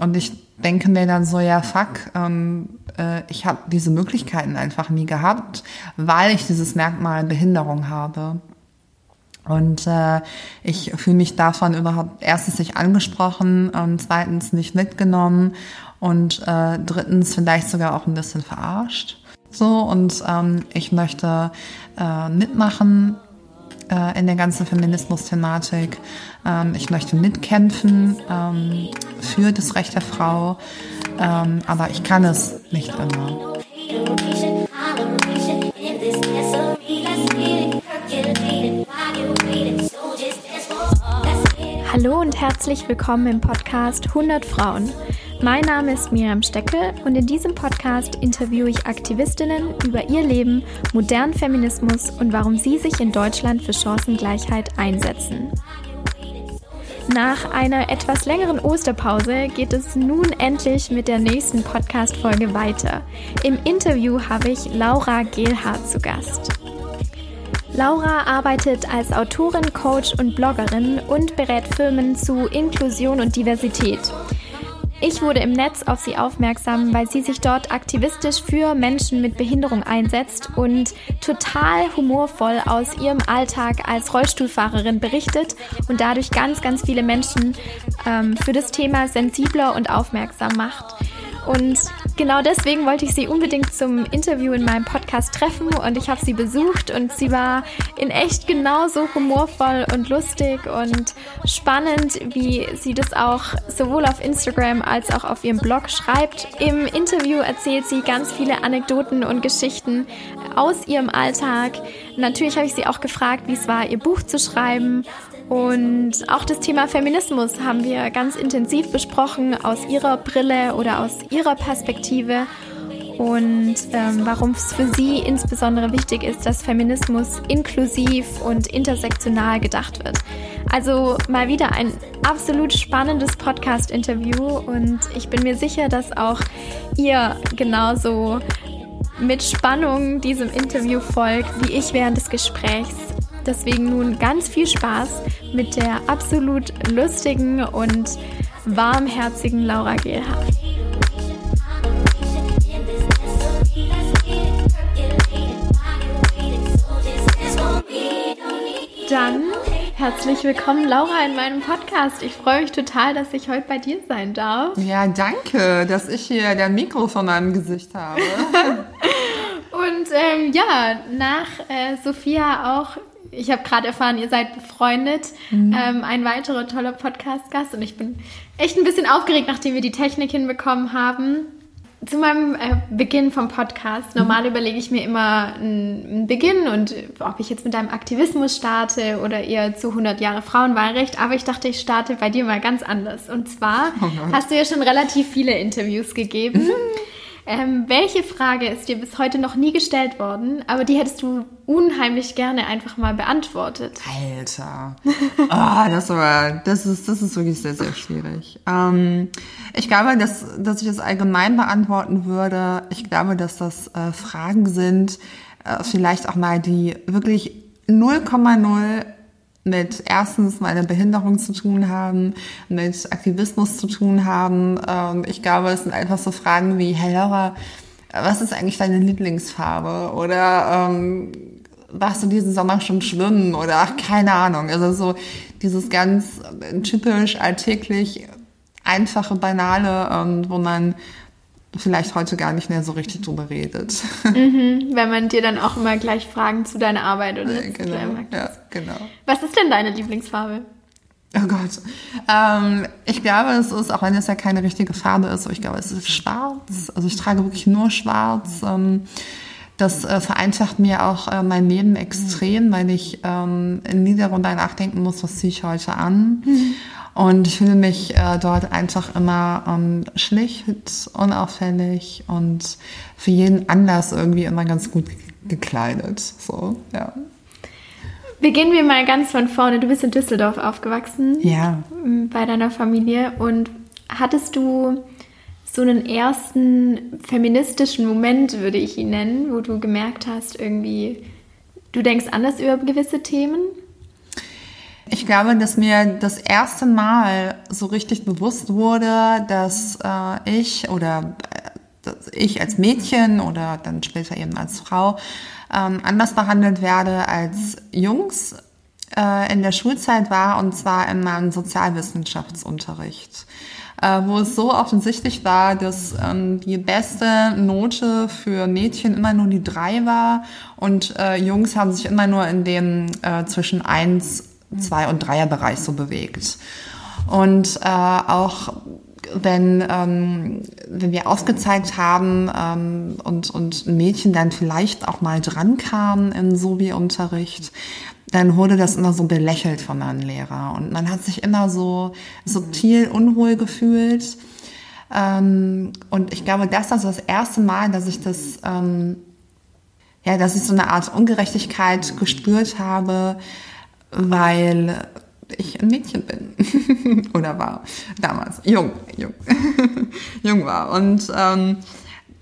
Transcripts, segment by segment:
und ich denke mir dann so, ja, fuck, ähm, äh, ich habe diese Möglichkeiten einfach nie gehabt, weil ich dieses Merkmal Behinderung habe. Und äh, ich fühle mich davon überhaupt erstens nicht angesprochen, und zweitens nicht mitgenommen und äh, drittens vielleicht sogar auch ein bisschen verarscht. So, und ähm, ich möchte äh, mitmachen äh, in der ganzen Feminismus-Thematik. Ähm, ich möchte mitkämpfen ähm, für das Recht der Frau, ähm, aber ich kann es nicht immer. Hallo und herzlich willkommen im Podcast 100 Frauen. Mein Name ist Miriam Steckel und in diesem Podcast interviewe ich Aktivistinnen über ihr Leben, modernen Feminismus und warum sie sich in Deutschland für Chancengleichheit einsetzen. Nach einer etwas längeren Osterpause geht es nun endlich mit der nächsten Podcast-Folge weiter. Im Interview habe ich Laura Gehlhardt zu Gast. Laura arbeitet als Autorin, Coach und Bloggerin und berät Firmen zu Inklusion und Diversität. Ich wurde im Netz auf sie aufmerksam, weil sie sich dort aktivistisch für Menschen mit Behinderung einsetzt und total humorvoll aus ihrem Alltag als Rollstuhlfahrerin berichtet und dadurch ganz, ganz viele Menschen ähm, für das Thema sensibler und aufmerksam macht. Und genau deswegen wollte ich sie unbedingt zum Interview in meinem Podcast treffen und ich habe sie besucht und sie war in echt genauso humorvoll und lustig und spannend, wie sie das auch sowohl auf Instagram als auch auf ihrem Blog schreibt. Im Interview erzählt sie ganz viele Anekdoten und Geschichten aus ihrem Alltag. Natürlich habe ich sie auch gefragt, wie es war, ihr Buch zu schreiben und auch das Thema Feminismus haben wir ganz intensiv besprochen aus ihrer Brille oder aus ihrer Perspektive und ähm, warum es für sie insbesondere wichtig ist, dass Feminismus inklusiv und intersektional gedacht wird. Also mal wieder ein absolut spannendes Podcast-Interview und ich bin mir sicher, dass auch ihr genauso mit Spannung diesem Interview folgt, wie ich während des Gesprächs. Deswegen nun ganz viel Spaß mit der absolut lustigen und warmherzigen Laura Gehlhardt. Dann herzlich willkommen, Laura, in meinem Podcast. Ich freue mich total, dass ich heute bei dir sein darf. Ja, danke, dass ich hier dein Mikro von meinem Gesicht habe. Und ähm, ja, nach äh, Sophia auch ich habe gerade erfahren, ihr seid befreundet. Mhm. Ähm, ein weiterer toller Podcast-Gast und ich bin echt ein bisschen aufgeregt, nachdem wir die Technik hinbekommen haben. Zu meinem äh, Beginn vom Podcast. Mhm. Normal mhm. überlege ich mir immer einen Beginn und ob ich jetzt mit deinem Aktivismus starte oder eher zu 100 Jahre Frauenwahlrecht. Aber ich dachte, ich starte bei dir mal ganz anders. Und zwar oh hast du ja schon relativ viele Interviews gegeben. Mhm. Ähm, welche Frage ist dir bis heute noch nie gestellt worden, aber die hättest du unheimlich gerne einfach mal beantwortet? Alter. oh, das, war, das, ist, das ist wirklich sehr, sehr schwierig. Ähm, ich glaube, dass, dass ich das allgemein beantworten würde. Ich glaube, dass das äh, Fragen sind, äh, vielleicht auch mal die wirklich 0,0 mit erstens meiner Behinderung zu tun haben, mit Aktivismus zu tun haben. Ähm, ich glaube, es sind einfach so Fragen wie, Herr Laura, was ist eigentlich deine Lieblingsfarbe? Oder ähm, warst du diesen Sommer schon schwimmen? Oder ach, keine Ahnung. Also so dieses ganz typisch alltäglich einfache, banale, ähm, wo man vielleicht heute gar nicht mehr so richtig drüber redet. Mhm, wenn man dir dann auch immer gleich Fragen zu deiner Arbeit oder ja, genau, ja, genau. Was ist denn deine Lieblingsfarbe? Oh Gott. Ähm, ich glaube, es ist, auch wenn es ja keine richtige Farbe ist, ich glaube, es ist schwarz. Also ich trage wirklich nur schwarz. Ähm, das äh, vereinfacht mir auch äh, mein Leben extrem, weil ich ähm, nie darüber nachdenken muss, was ziehe ich heute an. Mhm. Und ich fühle mich äh, dort einfach immer ähm, schlicht, unauffällig und für jeden Anlass irgendwie immer ganz gut gekleidet. So, ja. Beginnen wir mal ganz von vorne. Du bist in Düsseldorf aufgewachsen. Ja. Bei deiner Familie. Und hattest du so einen ersten feministischen Moment, würde ich ihn nennen, wo du gemerkt hast, irgendwie, du denkst anders über gewisse Themen? Ich glaube, dass mir das erste Mal so richtig bewusst wurde, dass äh, ich oder äh, dass ich als Mädchen oder dann später eben als Frau ähm, anders behandelt werde als Jungs äh, in der Schulzeit war, und zwar in meinem Sozialwissenschaftsunterricht äh, wo es so offensichtlich war, dass ähm, die beste Note für Mädchen immer nur die drei war und äh, Jungs haben sich immer nur in dem äh, zwischen eins, zwei und dreier Bereich so bewegt. Und äh, auch wenn, ähm, wenn wir aufgezeigt haben ähm, und, und Mädchen dann vielleicht auch mal dran kam im Sobi-Unterricht, dann wurde das immer so belächelt von meinem Lehrer. Und man hat sich immer so subtil unwohl gefühlt. Ähm, und ich glaube, das ist also das erste Mal, dass ich das, ähm, ja, dass ich so eine Art Ungerechtigkeit gespürt habe, weil ich ein Mädchen bin. Oder war damals. Jung, jung, jung war. Und ähm,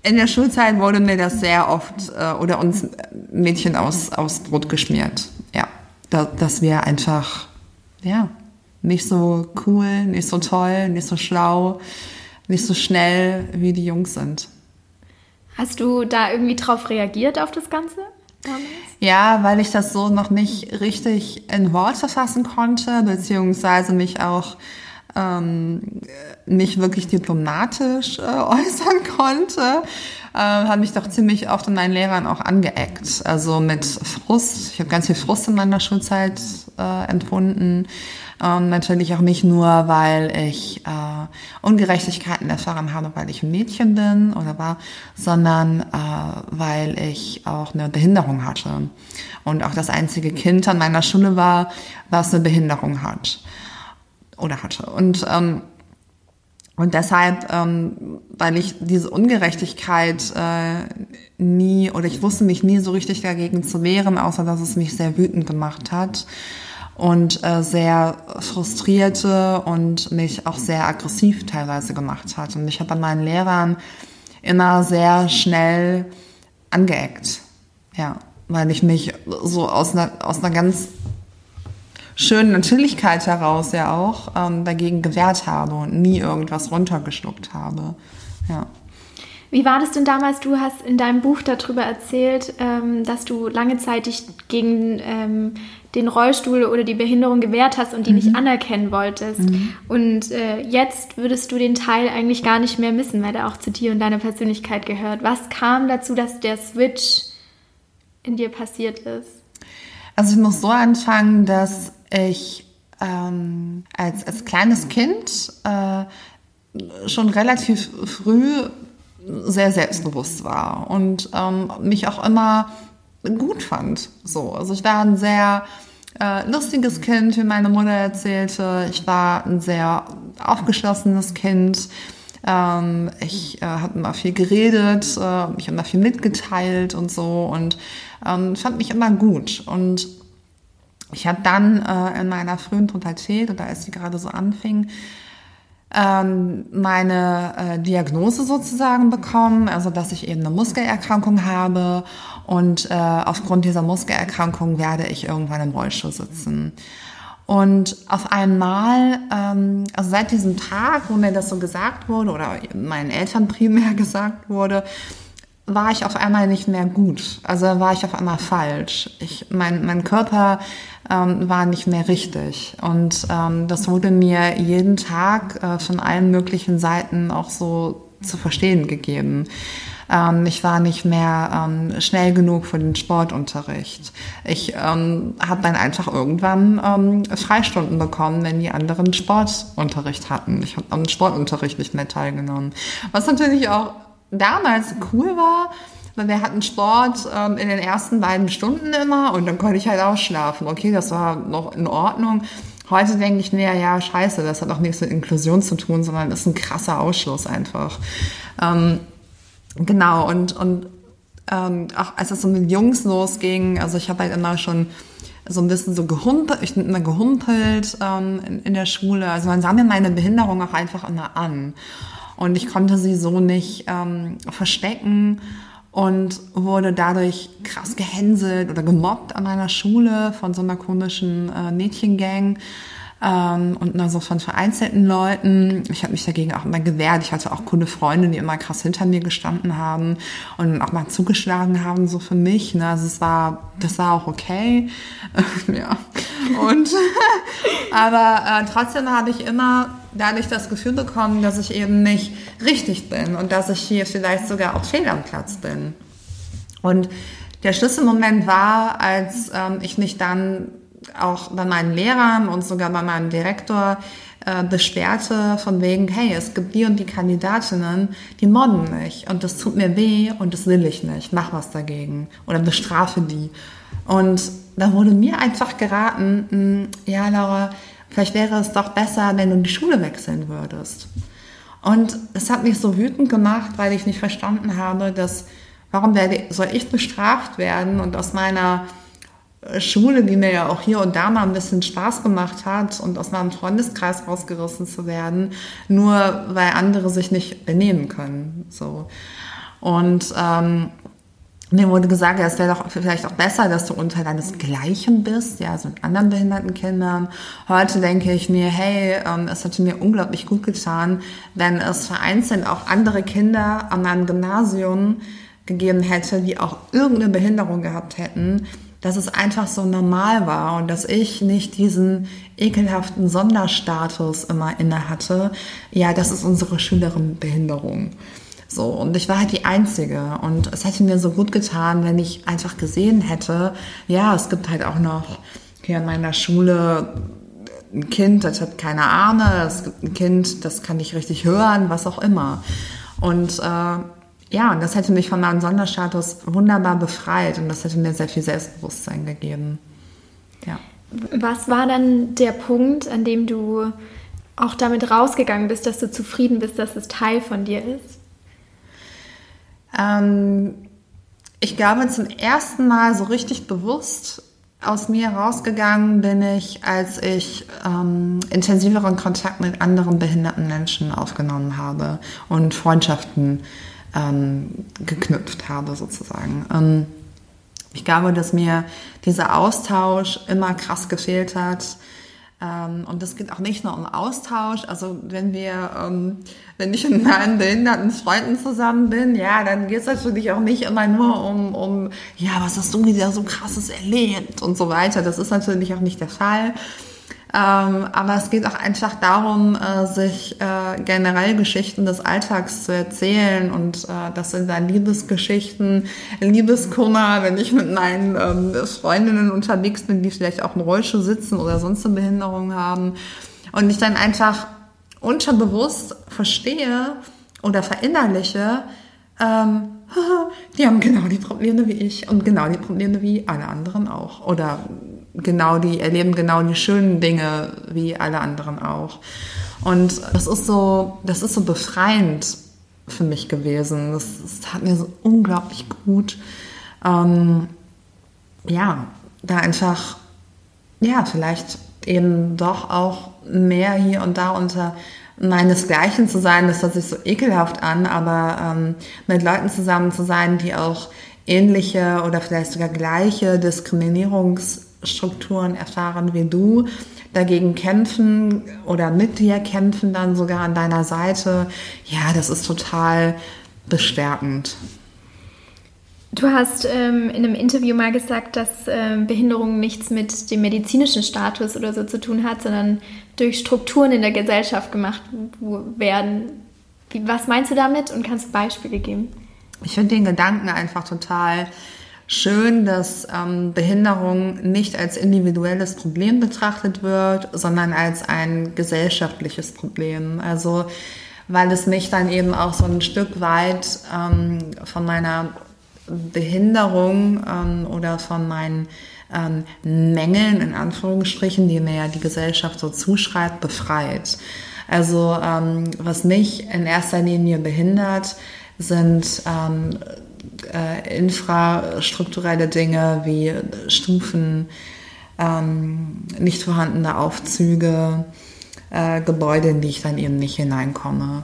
in der Schulzeit wurde mir das sehr oft äh, oder uns Mädchen aus aus Brot geschmiert da, dass wir einfach, ja, nicht so cool, nicht so toll, nicht so schlau, nicht so schnell wie die Jungs sind. Hast du da irgendwie drauf reagiert auf das Ganze? Damals? Ja, weil ich das so noch nicht richtig in Worte fassen konnte, beziehungsweise mich auch ähm, nicht wirklich diplomatisch äh, äußern konnte, äh, habe mich doch ziemlich oft an meinen Lehrern auch angeeckt. Also mit Frust. Ich habe ganz viel Frust in meiner Schulzeit äh, empfunden. Ähm, natürlich auch nicht nur, weil ich äh, Ungerechtigkeiten erfahren habe, weil ich ein Mädchen bin oder war, sondern äh, weil ich auch eine Behinderung hatte. Und auch das einzige Kind an meiner Schule war, was eine Behinderung hat oder hatte. Und ähm, und deshalb, ähm, weil ich diese Ungerechtigkeit äh, nie oder ich wusste mich nie so richtig dagegen zu wehren, außer dass es mich sehr wütend gemacht hat und äh, sehr frustrierte und mich auch sehr aggressiv teilweise gemacht hat. Und ich habe an meinen Lehrern immer sehr schnell angeeckt, ja, weil ich mich so aus einer, aus einer ganz schönen Natürlichkeit heraus ja auch ähm, dagegen gewehrt habe und nie irgendwas runtergeschluckt habe. Ja. Wie war das denn damals? Du hast in deinem Buch darüber erzählt, ähm, dass du lange Zeit dich gegen ähm, den Rollstuhl oder die Behinderung gewehrt hast und die mhm. nicht anerkennen wolltest. Mhm. Und äh, jetzt würdest du den Teil eigentlich gar nicht mehr missen, weil er auch zu dir und deiner Persönlichkeit gehört. Was kam dazu, dass der Switch in dir passiert ist? Also ich muss so anfangen, dass ich ähm, als, als kleines Kind äh, schon relativ früh sehr selbstbewusst war und ähm, mich auch immer gut fand. So, also ich war ein sehr äh, lustiges Kind, wie meine Mutter erzählte. Ich war ein sehr aufgeschlossenes Kind. Ähm, ich äh, habe immer viel geredet, äh, mich immer viel mitgeteilt und so und ähm, fand mich immer gut und ich habe dann äh, in meiner frühen Pubertät oder als sie gerade so anfing, ähm, meine äh, Diagnose sozusagen bekommen, also dass ich eben eine Muskelerkrankung habe und äh, aufgrund dieser Muskelerkrankung werde ich irgendwann im Rollstuhl sitzen. Und auf einmal, ähm, also seit diesem Tag, wo mir das so gesagt wurde oder meinen Eltern primär gesagt wurde, war ich auf einmal nicht mehr gut. Also war ich auf einmal falsch. Ich, mein, mein Körper ähm, war nicht mehr richtig. Und ähm, das wurde mir jeden Tag äh, von allen möglichen Seiten auch so zu verstehen gegeben. Ähm, ich war nicht mehr ähm, schnell genug für den Sportunterricht. Ich ähm, habe dann einfach irgendwann ähm, Freistunden bekommen, wenn die anderen Sportunterricht hatten. Ich habe am Sportunterricht nicht mehr teilgenommen. Was natürlich auch damals cool war, weil wir hatten Sport ähm, in den ersten beiden Stunden immer und dann konnte ich halt ausschlafen. Okay, das war noch in Ordnung. Heute denke ich, nee, ja, scheiße, das hat auch nichts mit Inklusion zu tun, sondern ist ein krasser Ausschluss einfach. Ähm, genau, und, und ähm, auch als es so mit Jungs losging, also ich habe halt immer schon so ein bisschen so gehumpelt, ich bin immer gehumpelt ähm, in, in der Schule. Also man sah mir meine Behinderung auch einfach immer an. Und ich konnte sie so nicht ähm, verstecken. und wurde dadurch krass gehänselt oder gemobbt an einer Schule von so einer komischen äh, Mädchengang ähm, und also von vereinzelten Leuten. Ich habe mich dagegen auch immer gewehrt. Ich hatte auch coole Freunde, die immer krass hinter mir gestanden haben und auch mal zugeschlagen haben, so für mich. Ne? Also es war, das war auch okay. ja. Und aber äh, trotzdem habe ich immer dadurch das Gefühl bekommen, dass ich eben nicht richtig bin und dass ich hier vielleicht sogar auch fehl am Platz bin. Und der Schlüsselmoment war, als ähm, ich mich dann auch bei meinen Lehrern und sogar bei meinem Direktor äh, beschwerte von wegen, hey, es gibt die und die Kandidatinnen, die modden mich und das tut mir weh und das will ich nicht, mach was dagegen oder bestrafe die. Und da wurde mir einfach geraten, mh, hm, ja Laura, vielleicht wäre es doch besser, wenn du die Schule wechseln würdest. Und es hat mich so wütend gemacht, weil ich nicht verstanden habe, dass, warum werde, soll ich bestraft werden und aus meiner Schule, die mir ja auch hier und da mal ein bisschen Spaß gemacht hat und aus meinem Freundeskreis rausgerissen zu werden, nur weil andere sich nicht benehmen können. So. Und ähm, mir wurde gesagt, ja, es wäre doch vielleicht auch besser, dass du unter deinesgleichen bist, ja, so mit anderen behinderten Kindern. Heute denke ich mir, hey, ähm, es hätte mir unglaublich gut getan, wenn es vereinzelt auch andere Kinder an meinem Gymnasium gegeben hätte, die auch irgendeine Behinderung gehabt hätten, dass es einfach so normal war und dass ich nicht diesen ekelhaften Sonderstatus immer inne hatte. Ja, das ist unsere Schülerinnenbehinderung. So, und ich war halt die Einzige. Und es hätte mir so gut getan, wenn ich einfach gesehen hätte, ja, es gibt halt auch noch hier an meiner Schule ein Kind, das hat keine Arme, es gibt ein Kind, das kann nicht richtig hören, was auch immer. Und äh, ja, das hätte mich von meinem Sonderstatus wunderbar befreit und das hätte mir sehr viel Selbstbewusstsein gegeben. Ja. Was war dann der Punkt, an dem du auch damit rausgegangen bist, dass du zufrieden bist, dass es Teil von dir ist? Ähm, ich glaube, zum ersten Mal so richtig bewusst aus mir rausgegangen bin ich, als ich ähm, intensiveren Kontakt mit anderen behinderten Menschen aufgenommen habe und Freundschaften ähm, geknüpft habe sozusagen. Ähm, ich glaube, dass mir dieser Austausch immer krass gefehlt hat. Ähm, und das geht auch nicht nur um Austausch. Also wenn wir, ähm, wenn ich mit meinen behinderten Freunden zusammen bin, ja, dann geht es natürlich auch nicht immer nur um, um, ja, was hast du wieder so krasses erlebt und so weiter. Das ist natürlich auch nicht der Fall. Ähm, aber es geht auch einfach darum, äh, sich äh, generell Geschichten des Alltags zu erzählen. Und äh, das sind dann Liebesgeschichten, Liebeskummer, wenn ich mit meinen ähm, Freundinnen unterwegs bin, die vielleicht auch einen Rollstuhl sitzen oder sonst eine Behinderung haben. Und ich dann einfach unterbewusst verstehe oder verinnerliche, ähm, die haben genau die Probleme wie ich und genau die Probleme wie alle anderen auch. Oder genau die, erleben genau die schönen Dinge wie alle anderen auch. Und das ist so, das ist so befreiend für mich gewesen. Das, das hat mir so unglaublich gut, ähm, ja, da einfach, ja, vielleicht eben doch auch mehr hier und da unter meinesgleichen zu sein, das hört sich so ekelhaft an, aber ähm, mit Leuten zusammen zu sein, die auch ähnliche oder vielleicht sogar gleiche Diskriminierungsstrukturen erfahren wie du, dagegen kämpfen oder mit dir kämpfen dann sogar an deiner Seite, ja, das ist total bestärkend. Du hast ähm, in einem Interview mal gesagt, dass ähm, Behinderung nichts mit dem medizinischen Status oder so zu tun hat, sondern durch Strukturen in der Gesellschaft gemacht werden. Was meinst du damit und kannst Beispiele geben? Ich finde den Gedanken einfach total schön, dass ähm, Behinderung nicht als individuelles Problem betrachtet wird, sondern als ein gesellschaftliches Problem. Also weil es mich dann eben auch so ein Stück weit ähm, von meiner Behinderung ähm, oder von meinen ähm, Mängeln in Anführungsstrichen, die mir ja die Gesellschaft so zuschreibt, befreit. Also ähm, was mich in erster Linie behindert, sind ähm, äh, infrastrukturelle Dinge wie Stufen, ähm, nicht vorhandene Aufzüge, äh, Gebäude, in die ich dann eben nicht hineinkomme.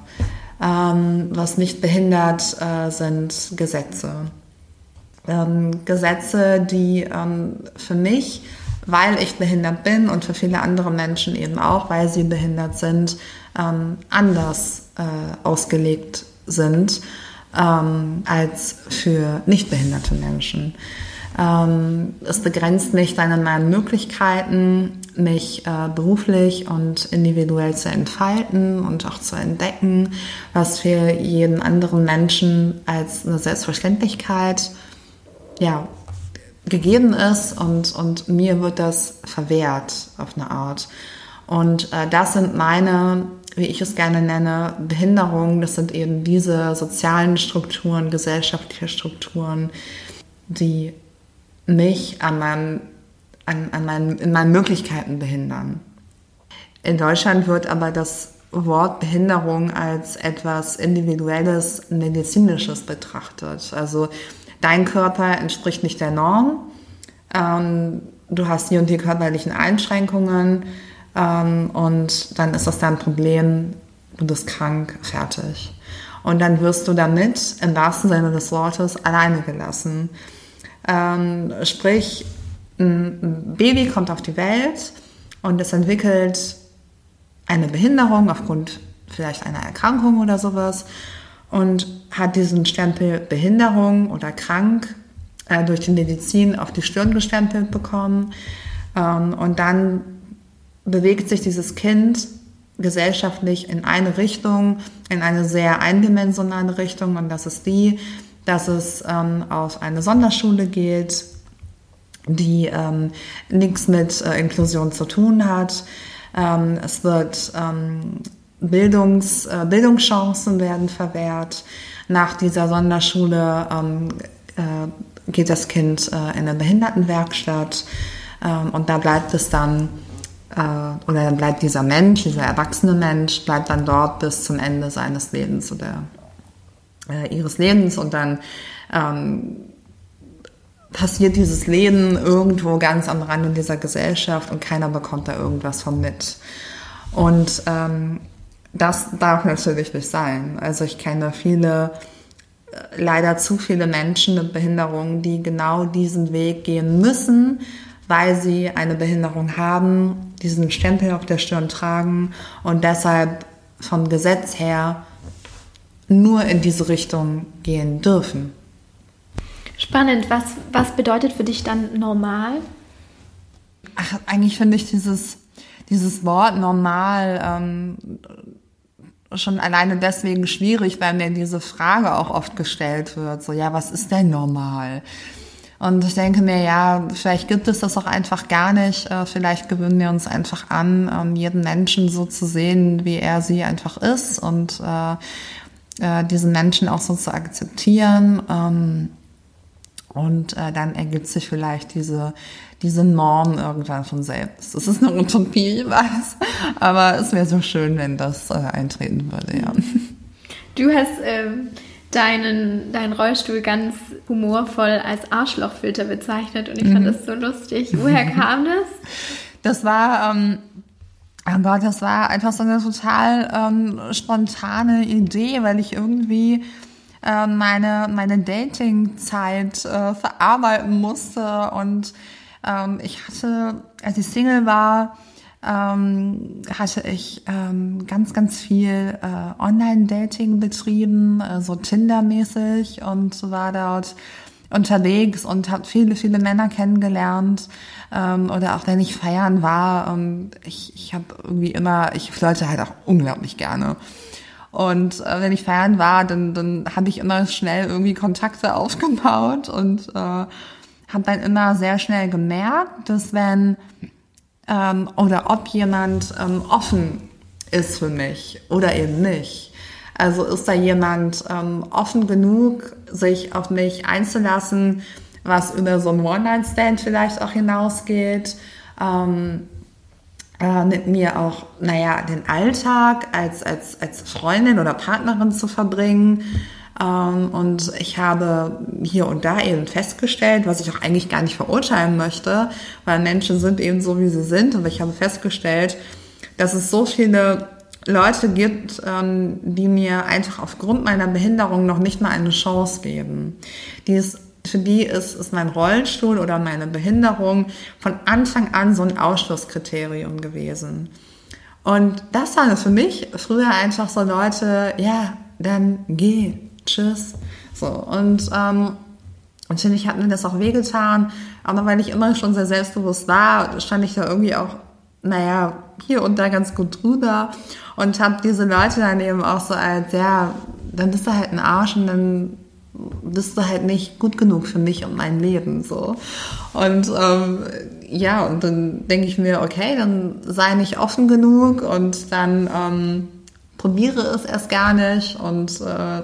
Ähm, was nicht behindert, äh, sind Gesetze. ähm, Gesetze, die ähm, für mich, weil ich behindert bin und für viele andere Menschen eben auch, weil sie behindert sind, ähm, anders äh, ausgelegt sind ähm, als für nicht behinderte Menschen. Ähm, es begrenzt mich dann in meinen Möglichkeiten, mich äh, beruflich und individuell zu entfalten und auch zu entdecken, was für jeden anderen Menschen als eine Selbstverständlichkeit ja, gegeben ist und, und mir wird das verwehrt auf eine Art. Und äh, das sind meine, wie ich es gerne nenne, Behinderungen. Das sind eben diese sozialen Strukturen, gesellschaftliche Strukturen, die mich an meinem, an, an meinen, in meinen Möglichkeiten behindern. In Deutschland wird aber das Wort Behinderung als etwas Individuelles, Medizinisches betrachtet. Also dein Körper entspricht nicht der Norm, ähm, du hast die und die körperlichen Einschränkungen ähm, und dann ist das dein Problem, du bist krank, fertig. Und dann wirst du damit im wahrsten Sinne des Wortes alleine gelassen. Ähm, sprich, ein Baby kommt auf die Welt und es entwickelt eine Behinderung aufgrund vielleicht einer Erkrankung oder sowas und hat diesen Stempel Behinderung oder krank äh, durch die Medizin auf die Stirn gestempelt bekommen. Ähm, und dann bewegt sich dieses Kind gesellschaftlich in eine Richtung, in eine sehr eindimensionale Richtung und das ist die, dass es ähm, auf eine Sonderschule geht, die ähm, nichts mit äh, Inklusion zu tun hat. Ähm, es wird ähm, Bildungs, äh, Bildungschancen werden verwehrt. Nach dieser Sonderschule ähm, äh, geht das Kind äh, in eine Behindertenwerkstatt ähm, und da bleibt es dann oder dann bleibt dieser Mensch, dieser erwachsene Mensch, bleibt dann dort bis zum Ende seines Lebens oder äh, ihres Lebens und dann ähm, passiert dieses Leben irgendwo ganz am Rande dieser Gesellschaft und keiner bekommt da irgendwas von mit. Und ähm, das darf natürlich nicht sein. Also ich kenne viele, äh, leider zu viele Menschen mit Behinderungen, die genau diesen Weg gehen müssen, weil sie eine Behinderung haben, diesen Stempel auf der Stirn tragen und deshalb vom Gesetz her nur in diese Richtung gehen dürfen. Spannend. Was, was bedeutet für dich dann normal? Ach, eigentlich finde ich dieses, dieses Wort normal ähm, schon alleine deswegen schwierig, weil mir diese Frage auch oft gestellt wird. So, ja, was ist denn normal? Und ich denke mir, ja, vielleicht gibt es das auch einfach gar nicht. Äh, vielleicht gewöhnen wir uns einfach an, ähm, jeden Menschen so zu sehen, wie er sie einfach ist und äh, äh, diesen Menschen auch so zu akzeptieren. Ähm, und äh, dann ergibt sich vielleicht diese, diese Norm irgendwann von selbst. Das ist eine Utopie, ich weiß, aber es wäre so schön, wenn das äh, eintreten würde, ja. Du hast ähm, deinen, deinen Rollstuhl ganz humorvoll als Arschlochfilter bezeichnet und ich fand mhm. das so lustig. Woher kam das? Das war, ähm, aber das war einfach so eine total ähm, spontane Idee, weil ich irgendwie äh, meine, meine Dating-Zeit äh, verarbeiten musste und ähm, ich hatte, als ich Single war, ähm, hatte ich ähm, ganz, ganz viel äh, Online-Dating betrieben, äh, so Tinder-mäßig und war dort unterwegs und habe viele, viele Männer kennengelernt. Ähm, oder auch wenn ich feiern war, ähm, ich, ich habe irgendwie immer, ich flirte halt auch unglaublich gerne. Und äh, wenn ich feiern war, dann, dann habe ich immer schnell irgendwie Kontakte aufgebaut und äh, habe dann immer sehr schnell gemerkt, dass wenn ähm, oder ob jemand ähm, offen ist für mich oder eben nicht. Also ist da jemand ähm, offen genug, sich auf mich einzulassen, was über so ein One-Night-Stand vielleicht auch hinausgeht, ähm, äh, mit mir auch, naja, den Alltag als, als, als Freundin oder Partnerin zu verbringen. Ähm, und ich habe hier und da eben festgestellt, was ich auch eigentlich gar nicht verurteilen möchte, weil Menschen sind eben so, wie sie sind. Aber ich habe festgestellt, dass es so viele Leute gibt, ähm, die mir einfach aufgrund meiner Behinderung noch nicht mal eine Chance geben, die es für die ist, ist mein Rollstuhl oder meine Behinderung von Anfang an so ein Ausschlusskriterium gewesen. Und das waren für mich früher einfach so Leute, ja, dann geh, tschüss. So, und ähm, und finde ich, hat mir das auch wehgetan. Aber weil ich immer schon sehr selbstbewusst war, stand ich da irgendwie auch, naja, hier und da ganz gut drüber. Und habe diese Leute dann eben auch so als, ja, dann bist du halt ein Arsch und dann bist du halt nicht gut genug für mich und mein Leben so. Und ähm, ja, und dann denke ich mir, okay, dann sei nicht offen genug und dann ähm, probiere es erst gar nicht und äh,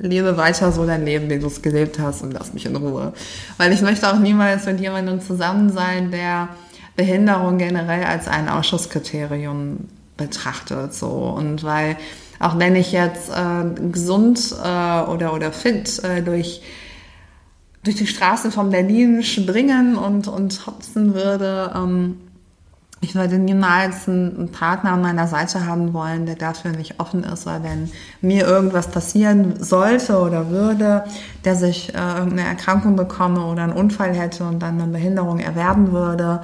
lebe weiter so dein Leben, wie du es gelebt hast und lass mich in Ruhe. Weil ich möchte auch niemals mit jemandem zusammen sein, der Behinderung generell als ein Ausschusskriterium betrachtet. So. Und weil auch wenn ich jetzt äh, gesund äh, oder, oder fit äh, durch, durch die Straße von Berlin springen und, und hopsen würde, ähm, ich würde niemals einen Partner an meiner Seite haben wollen, der dafür nicht offen ist, weil wenn mir irgendwas passieren sollte oder würde, der sich äh, irgendeine Erkrankung bekomme oder einen Unfall hätte und dann eine Behinderung erwerben würde,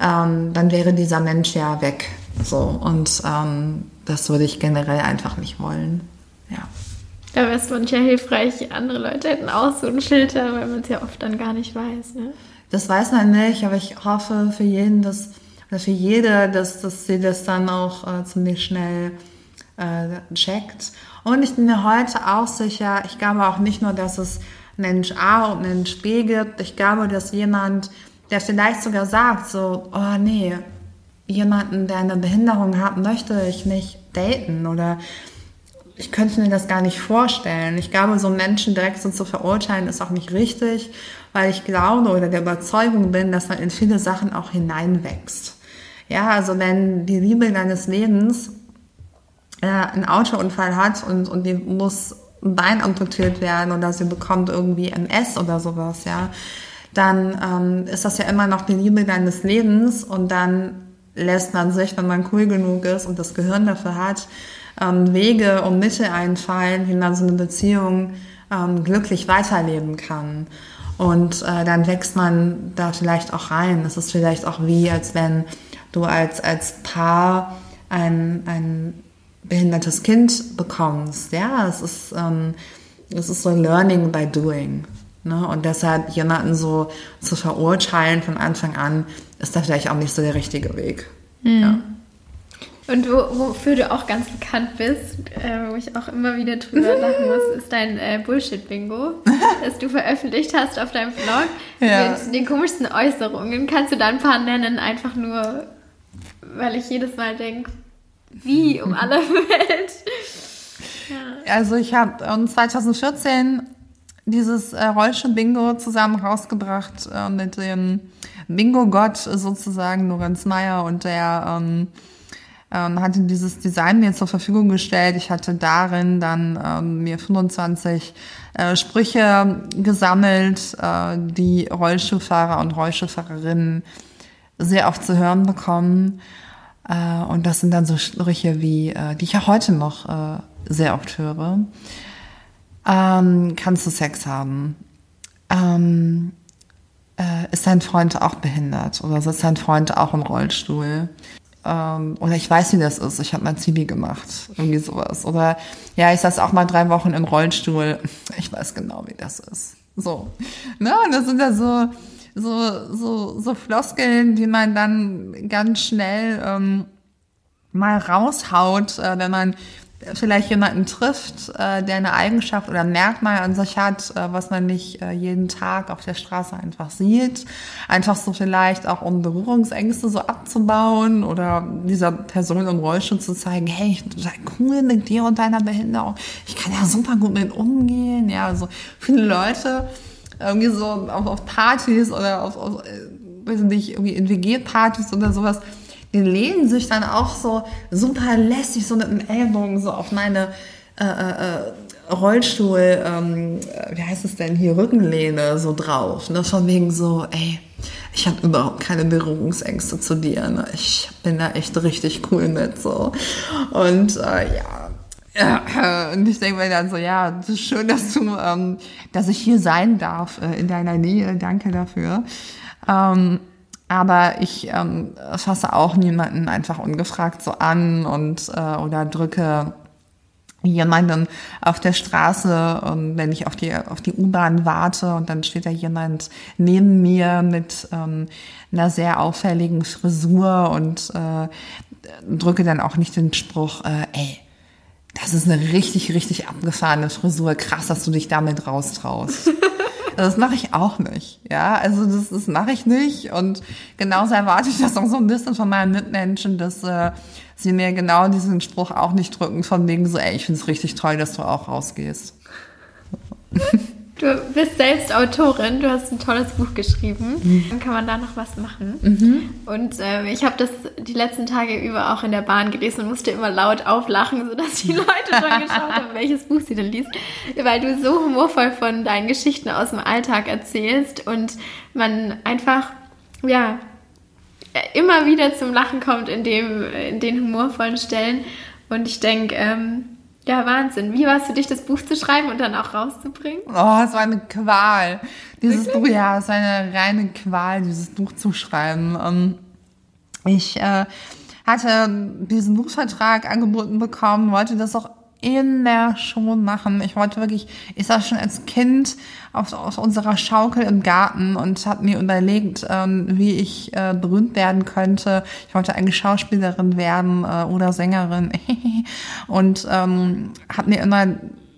ähm, dann wäre dieser Mensch ja weg. So und ähm, das würde ich generell einfach nicht wollen. Ja. Da wäre es manchmal hilfreich, andere Leute hätten auch so ein Filter, weil man es ja oft dann gar nicht weiß. Ne? Das weiß man nicht, aber ich hoffe für jeden, dass für jede, dass, dass sie das dann auch äh, ziemlich schnell äh, checkt. Und ich bin mir heute auch sicher, ich glaube auch nicht nur, dass es Mensch A und Mensch B gibt. Ich glaube, dass jemand, der vielleicht sogar sagt, so, oh nee, jemanden, der eine Behinderung hat, möchte ich nicht daten oder ich könnte mir das gar nicht vorstellen. Ich glaube, so Menschen direkt so zu verurteilen, ist auch nicht richtig, weil ich glaube oder der Überzeugung bin, dass man in viele Sachen auch hineinwächst. Ja, also wenn die Liebe deines Lebens äh, einen Autounfall hat und, und die muss ein Bein amputiert werden oder sie bekommt irgendwie MS oder sowas, ja, dann ähm, ist das ja immer noch die Liebe deines Lebens und dann lässt man sich, wenn man cool genug ist und das Gehirn dafür hat, ähm, Wege und Mittel einfallen, wie man so eine Beziehung ähm, glücklich weiterleben kann. Und äh, dann wächst man da vielleicht auch rein. Es ist vielleicht auch wie, als wenn du als, als Paar ein, ein behindertes Kind bekommst. Ja, es ist, ähm, es ist so Learning by Doing. Ne? Und deshalb jemanden so zu verurteilen von Anfang an, ist da vielleicht auch nicht so der richtige Weg. Mhm. Ja. Und wo, wofür du auch ganz bekannt bist, äh, wo ich auch immer wieder drüber lachen muss, ist dein äh, Bullshit-Bingo, das du veröffentlicht hast auf deinem Blog ja. mit den komischsten Äußerungen. Kannst du da ein paar nennen, einfach nur weil ich jedes Mal denke, wie um alle Welt. Ja. Also ich habe 2014 dieses äh, Rollstuhl-Bingo zusammen rausgebracht äh, mit dem Bingo-Gott sozusagen, Lorenz Meyer, und der ähm, ähm, hatte dieses Design mir zur Verfügung gestellt. Ich hatte darin dann ähm, mir 25 äh, Sprüche gesammelt, äh, die Rollstuhlfahrer und Rollstuhlfahrerinnen sehr oft zu hören bekommen. Äh, und das sind dann so Sprüche wie, äh, die ich ja heute noch äh, sehr oft höre. Ähm, kannst du Sex haben? Ähm, äh, ist dein Freund auch behindert? Oder sitzt dein Freund auch im Rollstuhl? Ähm, oder ich weiß, wie das ist. Ich habe mal Zivi gemacht. Irgendwie sowas. Oder ja, ich saß auch mal drei Wochen im Rollstuhl. Ich weiß genau, wie das ist. So. Ne? Das sind ja so so, so, so Floskeln, die man dann ganz schnell ähm, mal raushaut, äh, wenn man vielleicht jemanden trifft, äh, der eine Eigenschaft oder ein Merkmal an sich hat, äh, was man nicht äh, jeden Tag auf der Straße einfach sieht. Einfach so vielleicht auch um Berührungsängste so abzubauen oder dieser Person im Rollstuhl zu zeigen, hey, ich bin total cool mit dir und deiner Behinderung. Ich kann ja super gut mit umgehen. Ja, also viele Leute irgendwie so auf, auf Partys oder auf, auf äh, weiß nicht, irgendwie in WG-Partys oder sowas, die lehnen sich dann auch so super lässig so mit dem Ellbogen so auf meine äh, äh, äh Rollstuhl, ähm, wie heißt es denn hier, Rückenlehne so drauf. Ne? Von wegen so, ey, ich habe überhaupt keine Berührungsängste zu dir. Ne? Ich bin da echt richtig cool mit so. Und äh, ja, Und ich denke mir dann so, ja, es ist schön, dass du, ähm, dass ich hier sein darf äh, in deiner Nähe. Danke dafür. Ähm, aber ich ähm, fasse auch niemanden einfach ungefragt so an und äh, oder drücke jemanden auf der Straße und wenn ich auf die auf die U-Bahn warte und dann steht da jemand neben mir mit ähm, einer sehr auffälligen Frisur und äh, drücke dann auch nicht den Spruch, äh, ey, das ist eine richtig, richtig abgefahrene Frisur. Krass, dass du dich damit raustraust. das mache ich auch nicht. Ja, also das, das mache ich nicht. Und genauso erwarte ich das auch so ein bisschen von meinen Mitmenschen, dass äh, sie mir genau diesen Spruch auch nicht drücken, von wegen so, ey, ich finde es richtig toll, dass du auch rausgehst. Du bist selbst Autorin, du hast ein tolles Buch geschrieben. Mhm. Dann kann man da noch was machen. Mhm. Und äh, ich habe das die letzten Tage über auch in der Bahn gelesen und musste immer laut auflachen, sodass die Leute schon geschaut haben, welches Buch sie denn liest. Weil du so humorvoll von deinen Geschichten aus dem Alltag erzählst und man einfach, ja, immer wieder zum Lachen kommt in, dem, in den humorvollen Stellen. Und ich denke, ähm, ja, Wahnsinn. Wie war es für dich, das Buch zu schreiben und dann auch rauszubringen? Oh, es war eine Qual. Dieses Wirklich? Buch, ja, es war eine reine Qual, dieses Buch zu schreiben. Ähm, ich äh, hatte diesen Buchvertrag angeboten bekommen, wollte das auch immer schon machen. Ich wollte wirklich, ich saß schon als Kind auf, auf unserer Schaukel im Garten und habe mir überlegt, ähm, wie ich äh, berühmt werden könnte. Ich wollte eigentlich Schauspielerin werden äh, oder Sängerin und ähm, habe mir immer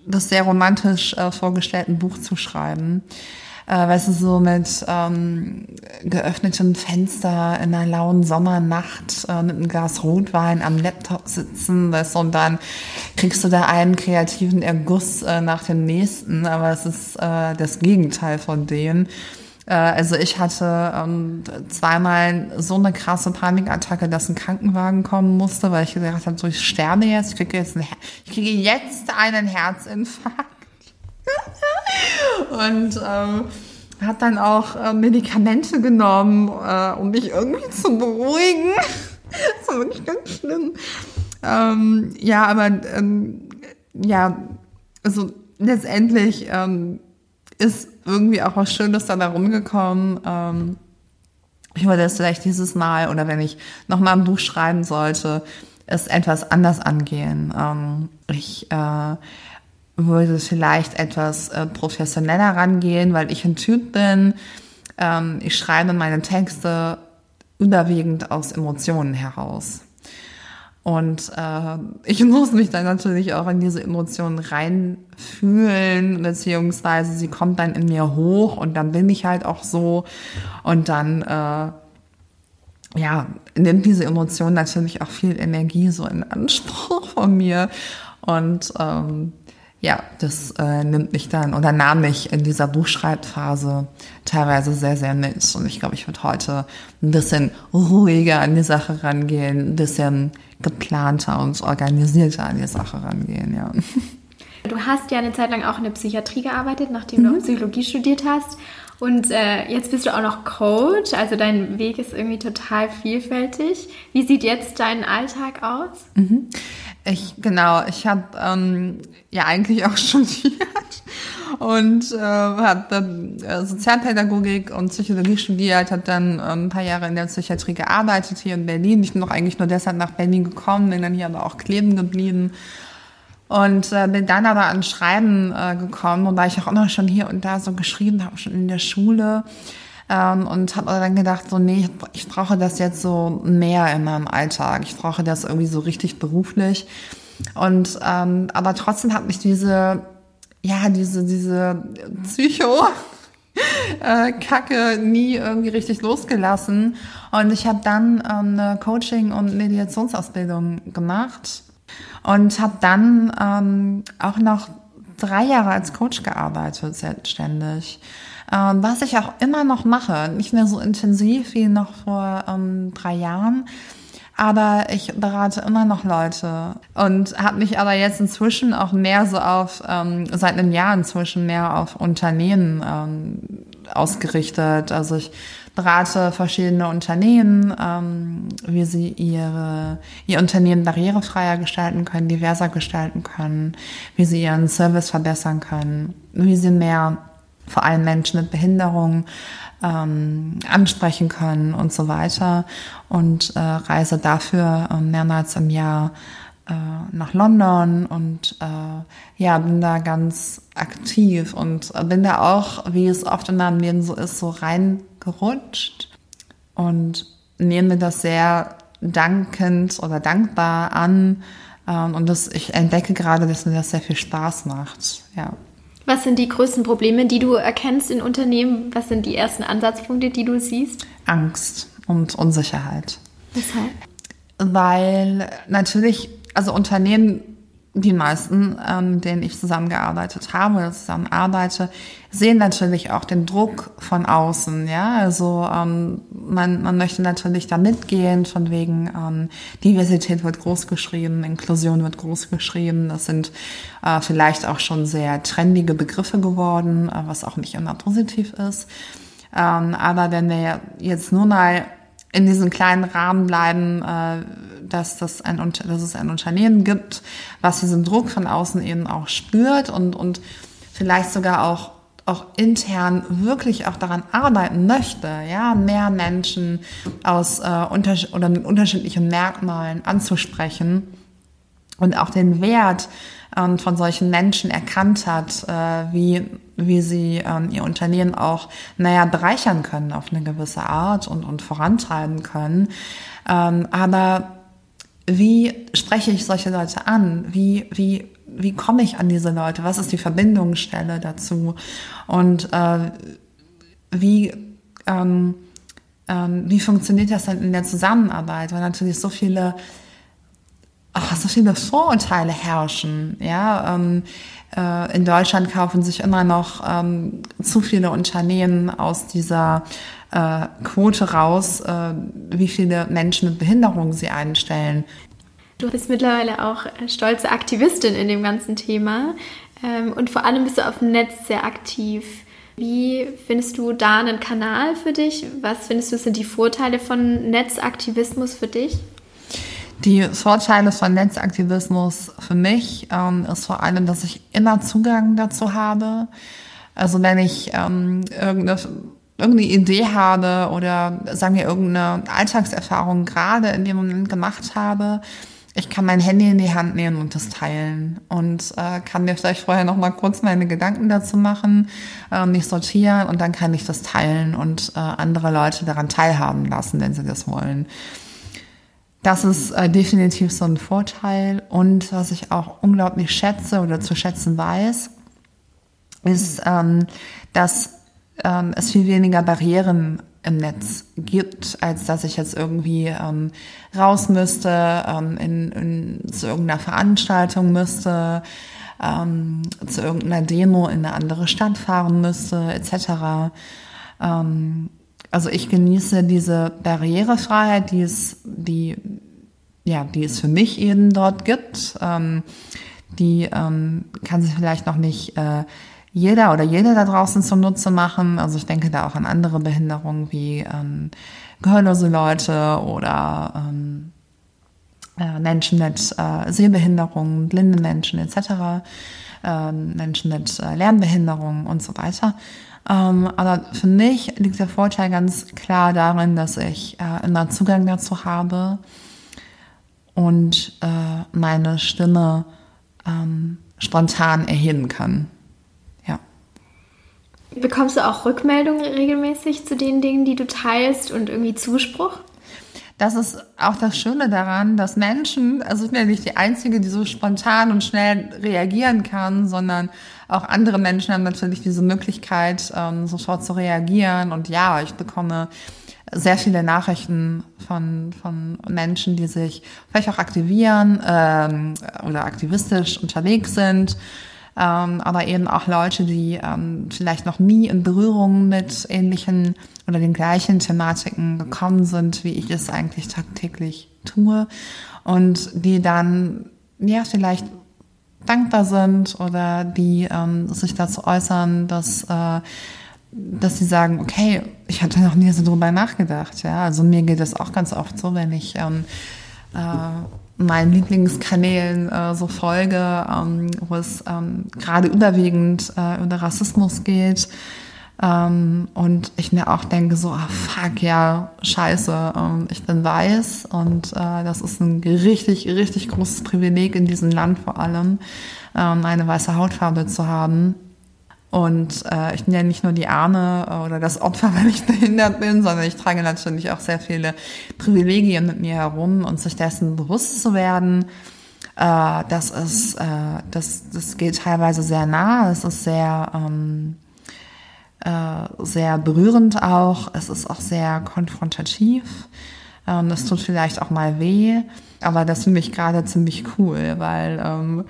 das sehr romantisch äh, vorgestellt, Buch zu schreiben äh, weißt du, so mit ähm, geöffnetem Fenster in einer lauen Sommernacht äh, mit einem Glas Rotwein am Laptop sitzen, weißt du, und dann kriegst du da einen kreativen Erguss äh, nach dem nächsten, aber es ist äh, das Gegenteil von denen. Äh, also ich hatte ähm, zweimal so eine krasse Panikattacke, dass ein Krankenwagen kommen musste, weil ich gedacht habe, so ich sterbe jetzt, ich kriege jetzt, einen, ich kriege jetzt einen Herzinfarkt. und ähm, hat dann auch äh, Medikamente genommen, äh, um mich irgendwie zu beruhigen. das war wirklich ganz schlimm. Ähm, ja, aber ähm, ja, also letztendlich ähm, ist irgendwie auch was Schönes da rumgekommen. Ähm, ich würde es vielleicht dieses Mal oder wenn ich nochmal ein Buch schreiben sollte, es etwas anders angehen. Ähm, ich äh, würde vielleicht etwas äh, professioneller rangehen, weil ich ein Typ bin. Ähm, ich schreibe meine Texte überwiegend aus Emotionen heraus. Und äh, ich muss mich dann natürlich auch in diese Emotionen reinfühlen, beziehungsweise sie kommt dann in mir hoch und dann bin ich halt auch so. Und dann, äh, ja, nimmt diese Emotion natürlich auch viel Energie so in Anspruch von mir. Und ähm, ja, das äh, nimmt mich dann oder nahm mich in dieser Buchschreibphase teilweise sehr, sehr mit. Und ich glaube, ich würde heute ein bisschen ruhiger an die Sache rangehen, ein bisschen geplanter und organisierter an die Sache rangehen, ja. Du hast ja eine Zeit lang auch in der Psychiatrie gearbeitet, nachdem mhm. du Psychologie studiert hast. Und äh, jetzt bist du auch noch Coach, also dein Weg ist irgendwie total vielfältig. Wie sieht jetzt dein Alltag aus? Mhm. Ich genau, ich habe ähm, ja eigentlich auch studiert und äh, habe äh, Sozialpädagogik und Psychologie studiert, habe dann äh, ein paar Jahre in der Psychiatrie gearbeitet hier in Berlin. Ich bin noch eigentlich nur deshalb nach Berlin gekommen, bin dann hier aber auch kleben geblieben und äh, bin dann aber an Schreiben äh, gekommen, wobei ich auch immer schon hier und da so geschrieben habe, schon in der Schule. Ähm, und habe dann gedacht, so, nee, ich brauche das jetzt so mehr in meinem Alltag. Ich brauche das irgendwie so richtig beruflich. Und ähm, aber trotzdem hat mich diese, ja, diese, diese Psycho. Äh, Kacke nie irgendwie richtig losgelassen. Und ich habe dann ähm, eine Coaching- und Mediationsausbildung gemacht und habe dann ähm, auch noch drei Jahre als Coach gearbeitet, selbstständig. Ähm, was ich auch immer noch mache, nicht mehr so intensiv wie noch vor ähm, drei Jahren, aber ich berate immer noch Leute und habe mich aber jetzt inzwischen auch mehr so auf, ähm, seit einem Jahr inzwischen mehr auf Unternehmen ähm, ausgerichtet. Also ich berate verschiedene Unternehmen, ähm, wie sie ihre, ihr Unternehmen barrierefreier gestalten können, diverser gestalten können, wie sie ihren Service verbessern können, wie sie mehr vor allem Menschen mit Behinderung ähm, ansprechen können und so weiter. Und äh, reise dafür äh, mehrmals im Jahr äh, nach London und äh, ja, bin da ganz aktiv und bin da auch, wie es oft in meinem Leben so ist, so reingerutscht und nehme das sehr dankend oder dankbar an. Ähm, und das, ich entdecke gerade, dass mir das sehr viel Spaß macht. Ja. Was sind die größten Probleme, die du erkennst in Unternehmen? Was sind die ersten Ansatzpunkte, die du siehst? Angst und Unsicherheit. Weshalb? Weil natürlich also Unternehmen, die meisten, ähm, denen ich zusammengearbeitet habe oder zusammenarbeite, sehen natürlich auch den Druck von außen. Ja, also ähm, man, man möchte natürlich da mitgehen, von wegen ähm, Diversität wird groß geschrieben, Inklusion wird groß geschrieben. Das sind äh, vielleicht auch schon sehr trendige Begriffe geworden, äh, was auch nicht immer positiv ist. Ähm, aber wenn wir jetzt nur mal in diesem kleinen Rahmen bleiben, äh, dass, das ein, dass es ein Unternehmen gibt, was diesen Druck von außen eben auch spürt und, und vielleicht sogar auch auch intern wirklich auch daran arbeiten möchte, ja, mehr Menschen aus äh, unter oder mit unterschiedlichen Merkmalen anzusprechen und auch den Wert ähm, von solchen Menschen erkannt hat, äh, wie, wie sie ähm, ihr Unternehmen auch, naja, bereichern können auf eine gewisse Art und, und vorantreiben können. Ähm, aber wie spreche ich solche Leute an? Wie, wie, wie komme ich an diese Leute? Was ist die Verbindungsstelle dazu? Und äh, wie, ähm, ähm, wie funktioniert das dann in der Zusammenarbeit? Weil natürlich so viele ach, so viele Vorurteile herrschen. Ja, ähm, äh, in Deutschland kaufen sich immer noch ähm, zu viele Unternehmen aus dieser äh, Quote raus, äh, wie viele Menschen mit Behinderung sie einstellen. Du bist mittlerweile auch stolze Aktivistin in dem ganzen Thema ähm, und vor allem bist du auf dem Netz sehr aktiv. Wie findest du da einen Kanal für dich? Was findest du sind die Vorteile von Netzaktivismus für dich? Die Vorteile von Netzaktivismus für mich ähm, ist vor allem, dass ich immer Zugang dazu habe. Also wenn ich ähm, irgendeine, irgendeine Idee habe oder sagen wir irgendeine Alltagserfahrung gerade in dem Moment gemacht habe, ich kann mein Handy in die Hand nehmen und das teilen und äh, kann mir vielleicht vorher noch mal kurz meine Gedanken dazu machen, äh, mich sortieren und dann kann ich das teilen und äh, andere Leute daran teilhaben lassen, wenn sie das wollen. Das ist äh, definitiv so ein Vorteil. Und was ich auch unglaublich schätze oder zu schätzen weiß, ist, ähm, dass ähm, es viel weniger Barrieren im Netz gibt, als dass ich jetzt irgendwie ähm, raus müsste, ähm, in, in, zu irgendeiner Veranstaltung müsste, ähm, zu irgendeiner Demo in eine andere Stadt fahren müsste, etc. Ähm, also ich genieße diese Barrierefreiheit, die es, die, ja, die es für mich eben dort gibt. Ähm, die ähm, kann sich vielleicht noch nicht äh, jeder oder jede da draußen zunutze machen. Also ich denke da auch an andere Behinderungen wie ähm, gehörlose Leute oder ähm, äh, Menschen mit äh, Sehbehinderungen, blinde Menschen etc., äh, Menschen mit äh, Lernbehinderungen und so weiter. Ähm, aber für mich liegt der Vorteil ganz klar darin, dass ich äh, immer Zugang dazu habe und äh, meine Stimme ähm, spontan erheben kann. Ja. Bekommst du auch Rückmeldungen regelmäßig zu den Dingen, die du teilst und irgendwie Zuspruch? Das ist auch das Schöne daran, dass Menschen, also ich bin ja nicht die Einzige, die so spontan und schnell reagieren kann, sondern auch andere Menschen haben natürlich diese Möglichkeit, ähm, sofort zu reagieren. Und ja, ich bekomme sehr viele Nachrichten von, von Menschen, die sich vielleicht auch aktivieren ähm, oder aktivistisch unterwegs sind, ähm, aber eben auch Leute, die ähm, vielleicht noch nie in Berührung mit ähnlichen oder den gleichen Thematiken gekommen sind, wie ich es eigentlich tagtäglich tue und die dann ja vielleicht dankbar sind oder die ähm, sich dazu äußern, dass äh, dass sie sagen, okay, ich hatte noch nie so drüber nachgedacht. Ja, also mir geht es auch ganz oft so, wenn ich ähm, äh, meinen Lieblingskanälen äh, so folge, ähm, wo es ähm, gerade überwiegend äh, über Rassismus geht. Ähm, und ich mir auch denke so, ah, fuck, ja, scheiße, ähm, ich bin weiß. Und äh, das ist ein richtig, richtig großes Privileg in diesem Land vor allem, ähm, eine weiße Hautfarbe zu haben. Und äh, ich bin ja nicht nur die Arme äh, oder das Opfer, wenn ich behindert bin, sondern ich trage natürlich auch sehr viele Privilegien mit mir herum. Und sich dessen bewusst zu werden, äh, das ist, äh, das, das geht teilweise sehr nah, es ist sehr, ähm, äh, sehr berührend auch, es ist auch sehr konfrontativ. Ähm, das tut vielleicht auch mal weh, aber das finde ich gerade ziemlich cool, weil ähm,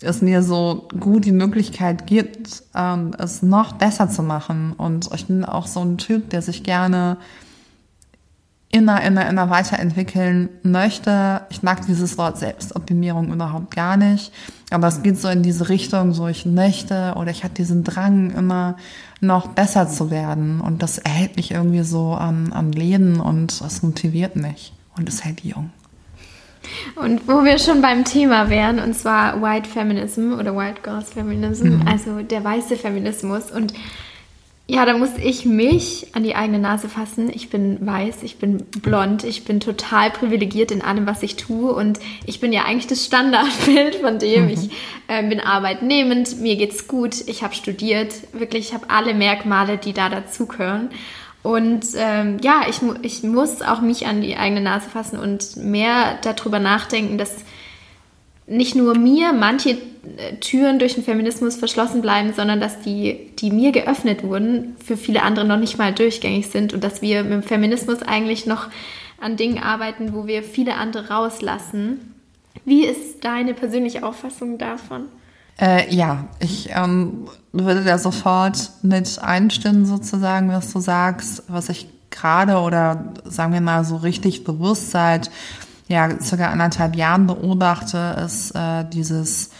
es mir so gut die Möglichkeit gibt, ähm, es noch besser zu machen. Und ich bin auch so ein Typ, der sich gerne immer, immer, immer weiterentwickeln möchte. Ich mag dieses Wort Selbstoptimierung überhaupt gar nicht. Aber es geht so in diese Richtung, so ich möchte oder ich habe diesen Drang, immer noch besser zu werden. Und das erhält mich irgendwie so am, am Leben und es motiviert mich und es hält jung. Und wo wir schon beim Thema wären, und zwar White Feminism oder White Girls Feminism, mhm. also der weiße Feminismus. Und ja, da muss ich mich an die eigene Nase fassen. Ich bin weiß, ich bin blond, ich bin total privilegiert in allem, was ich tue. Und ich bin ja eigentlich das Standardbild von dem. Mhm. Ich äh, bin arbeitnehmend, mir geht's gut, ich habe studiert. Wirklich, ich habe alle Merkmale, die da dazugehören. Und ähm, ja, ich, ich muss auch mich an die eigene Nase fassen und mehr darüber nachdenken, dass nicht nur mir manche äh, Türen durch den Feminismus verschlossen bleiben, sondern dass die, die mir geöffnet wurden, für viele andere noch nicht mal durchgängig sind und dass wir mit dem Feminismus eigentlich noch an Dingen arbeiten, wo wir viele andere rauslassen. Wie ist deine persönliche Auffassung davon? Äh, ja, ich ähm, würde da sofort mit einstimmen, sozusagen, was du sagst, was ich gerade oder sagen wir mal so richtig bewusst seit ja, circa anderthalb Jahren beobachte, ist äh, dieses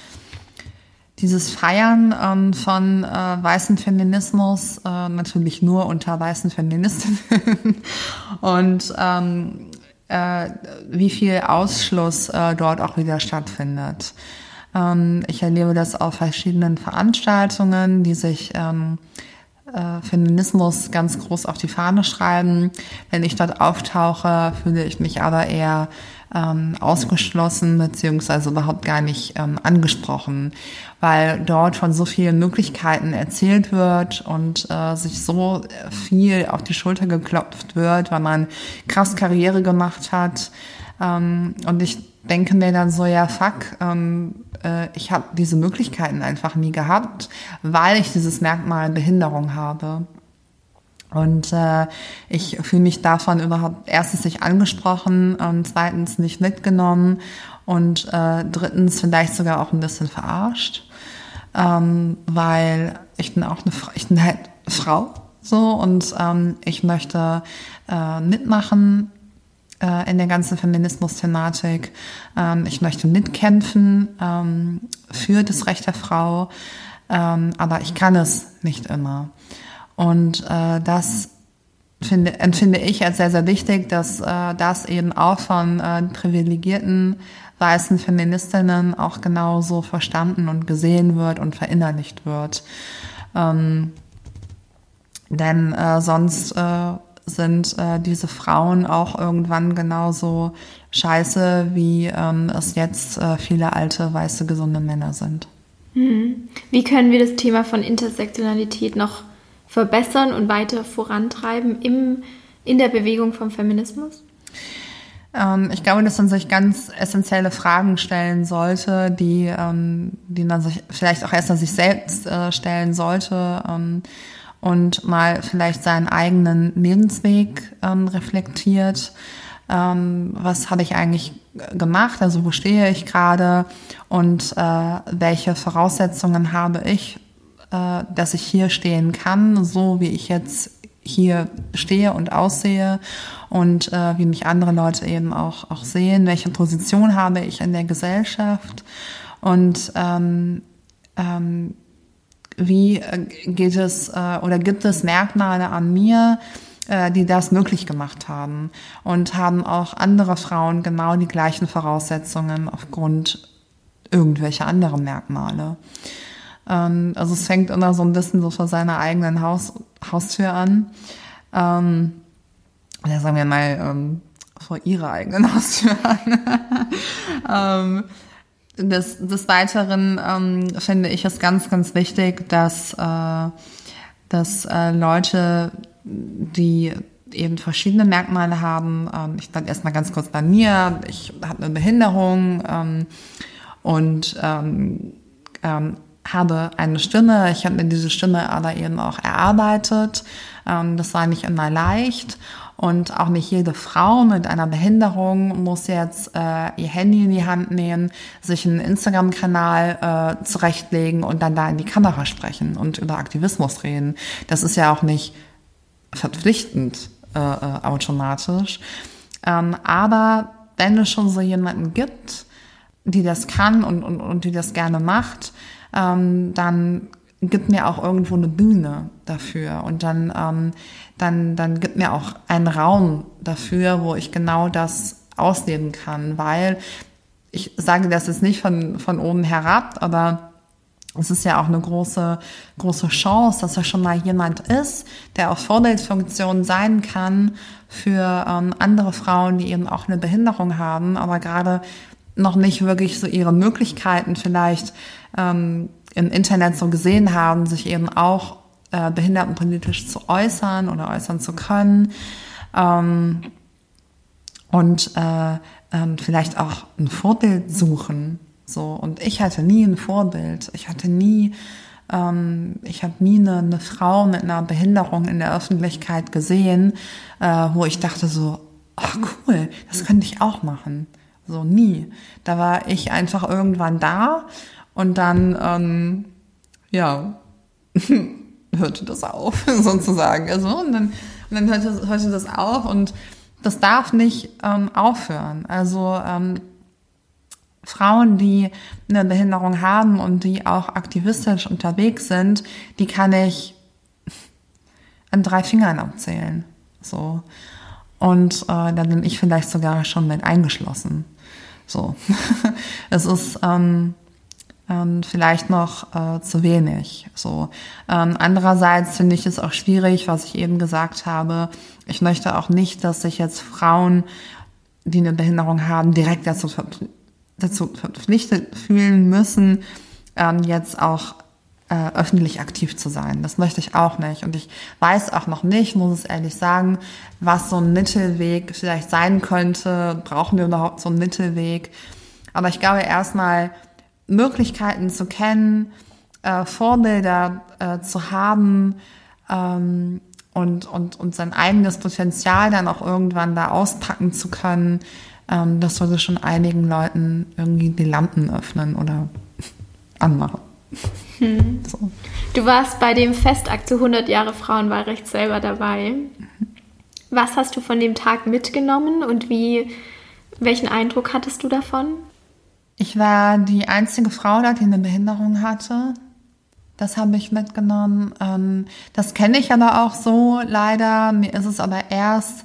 dieses Feiern ähm, von äh, weißen Feminismus, äh, natürlich nur unter weißen Feministinnen und ähm, äh, wie viel Ausschluss äh, dort auch wieder stattfindet. Ähm, ich erlebe das auf verschiedenen Veranstaltungen, die sich ähm, äh, Feminismus ganz groß auf die Fahne schreiben. Wenn ich dort auftauche, fühle ich mich aber eher ähm, ausgeschlossen beziehungsweise überhaupt gar nicht ähm, angesprochen, weil dort von so vielen Möglichkeiten erzählt wird und äh, sich so viel auf die Schulter geklopft wird, weil man krass Karriere gemacht hat. Ähm, und ich denke mir dann so, ja, fuck, ähm, äh, ich habe diese Möglichkeiten einfach nie gehabt, weil ich dieses Merkmal Behinderung habe. Und äh, ich fühle mich davon überhaupt erstens nicht angesprochen und zweitens nicht mitgenommen und äh, drittens vielleicht sogar auch ein bisschen verarscht, ähm, weil ich bin auch eine Frau, ich bin halt Frau so und ähm, ich möchte äh, mitmachen äh, in der ganzen Feminismus-Thematik. Ähm, ich möchte mitkämpfen ähm, für das Recht der Frau, ähm, aber ich kann es nicht immer. Und äh, das finde, empfinde ich als sehr, sehr wichtig, dass äh, das eben auch von äh, privilegierten weißen Feministinnen auch genauso verstanden und gesehen wird und verinnerlicht wird. Ähm, denn äh, sonst äh, sind äh, diese Frauen auch irgendwann genauso scheiße, wie ähm, es jetzt äh, viele alte, weiße, gesunde Männer sind. Mhm. Wie können wir das Thema von Intersektionalität noch verbessern und weiter vorantreiben im, in der Bewegung vom Feminismus? Ähm, ich glaube, dass man sich ganz essentielle Fragen stellen sollte, die, ähm, die man sich vielleicht auch erst an sich selbst äh, stellen sollte. Ähm, und mal vielleicht seinen eigenen Lebensweg ähm, reflektiert. Ähm, was habe ich eigentlich gemacht? Also wo stehe ich gerade und äh, welche Voraussetzungen habe ich, äh, dass ich hier stehen kann, so wie ich jetzt hier stehe und aussehe und äh, wie mich andere Leute eben auch, auch sehen, welche Position habe ich in der Gesellschaft und ähm, ähm, wie äh, geht es äh, oder gibt es Merkmale an mir, äh, die das möglich gemacht haben und haben auch andere Frauen genau die gleichen Voraussetzungen aufgrund irgendwelcher anderen Merkmale. Ähm, also es fängt immer so ein bisschen so vor seiner eigenen Haus, Haustür an. Ähm, oder sagen wir mal ähm, vor ihrer eigenen Haustür an. des, des Weiteren ähm, finde ich es ganz, ganz wichtig, dass, äh, dass äh, Leute, die eben verschiedene Merkmale haben, ähm, ich dann erstmal ganz kurz bei mir, ich habe eine Behinderung ähm, und ähm, ähm, habe eine Stimme, ich habe mir diese Stimme aber eben auch erarbeitet, ähm, das war nicht immer leicht und auch nicht jede Frau mit einer Behinderung muss jetzt äh, ihr Handy in die Hand nehmen, sich einen Instagram-Kanal äh, zurechtlegen und dann da in die Kamera sprechen und über Aktivismus reden. Das ist ja auch nicht verpflichtend äh, äh, automatisch. Ähm, aber wenn es schon so jemanden gibt, die das kann und, und, und die das gerne macht, ähm, dann gibt mir auch irgendwo eine Bühne dafür. Und dann, ähm, dann, dann gibt mir auch einen Raum dafür, wo ich genau das ausleben kann, weil ich sage das jetzt nicht von, von oben herab, aber es ist ja auch eine große, große Chance, dass da schon mal jemand ist, der auch Vorbildfunktion sein kann für ähm, andere Frauen, die eben auch eine Behinderung haben, aber gerade noch nicht wirklich so ihre Möglichkeiten vielleicht ähm, im Internet so gesehen haben, sich eben auch äh, behindertenpolitisch zu äußern oder äußern zu können. Ähm, und äh, ähm, vielleicht auch ein Vorbild suchen. So. Und ich hatte nie ein Vorbild. Ich hatte nie, ähm, ich habe nie eine, eine Frau mit einer Behinderung in der Öffentlichkeit gesehen, äh, wo ich dachte so, ach cool, das könnte ich auch machen. So nie. Da war ich einfach irgendwann da und dann, ähm, ja, hörte das auf, sozusagen. Also, und dann, und dann hörte, hörte das auf und das darf nicht ähm, aufhören. Also ähm, Frauen, die eine Behinderung haben und die auch aktivistisch unterwegs sind, die kann ich an drei Fingern abzählen. So. Und äh, da bin ich vielleicht sogar schon mit eingeschlossen. So. es ist ähm, ähm, vielleicht noch äh, zu wenig. So. Ähm, andererseits finde ich es auch schwierig, was ich eben gesagt habe. Ich möchte auch nicht, dass sich jetzt Frauen, die eine Behinderung haben, direkt dazu, dazu verpflichtet fühlen müssen, ähm, jetzt auch äh, öffentlich aktiv zu sein. Das möchte ich auch nicht. Und ich weiß auch noch nicht, muss es ehrlich sagen, was so ein Mittelweg vielleicht sein könnte. Brauchen wir überhaupt so einen Mittelweg? Aber ich glaube erstmal, Möglichkeiten zu kennen, äh, Vorbilder äh, zu haben ähm, und, und, und sein eigenes Potenzial dann auch irgendwann da auspacken zu können, ähm, das sollte schon einigen Leuten irgendwie die Lampen öffnen oder anmachen. Hm. So. Du warst bei dem Festakt zu 100 Jahre Frauenwahlrecht selber dabei. Was hast du von dem Tag mitgenommen und wie, welchen Eindruck hattest du davon? Ich war die einzige Frau da, die eine Behinderung hatte. Das habe ich mitgenommen. Ähm, das kenne ich aber auch so leider. Mir ist es aber erst,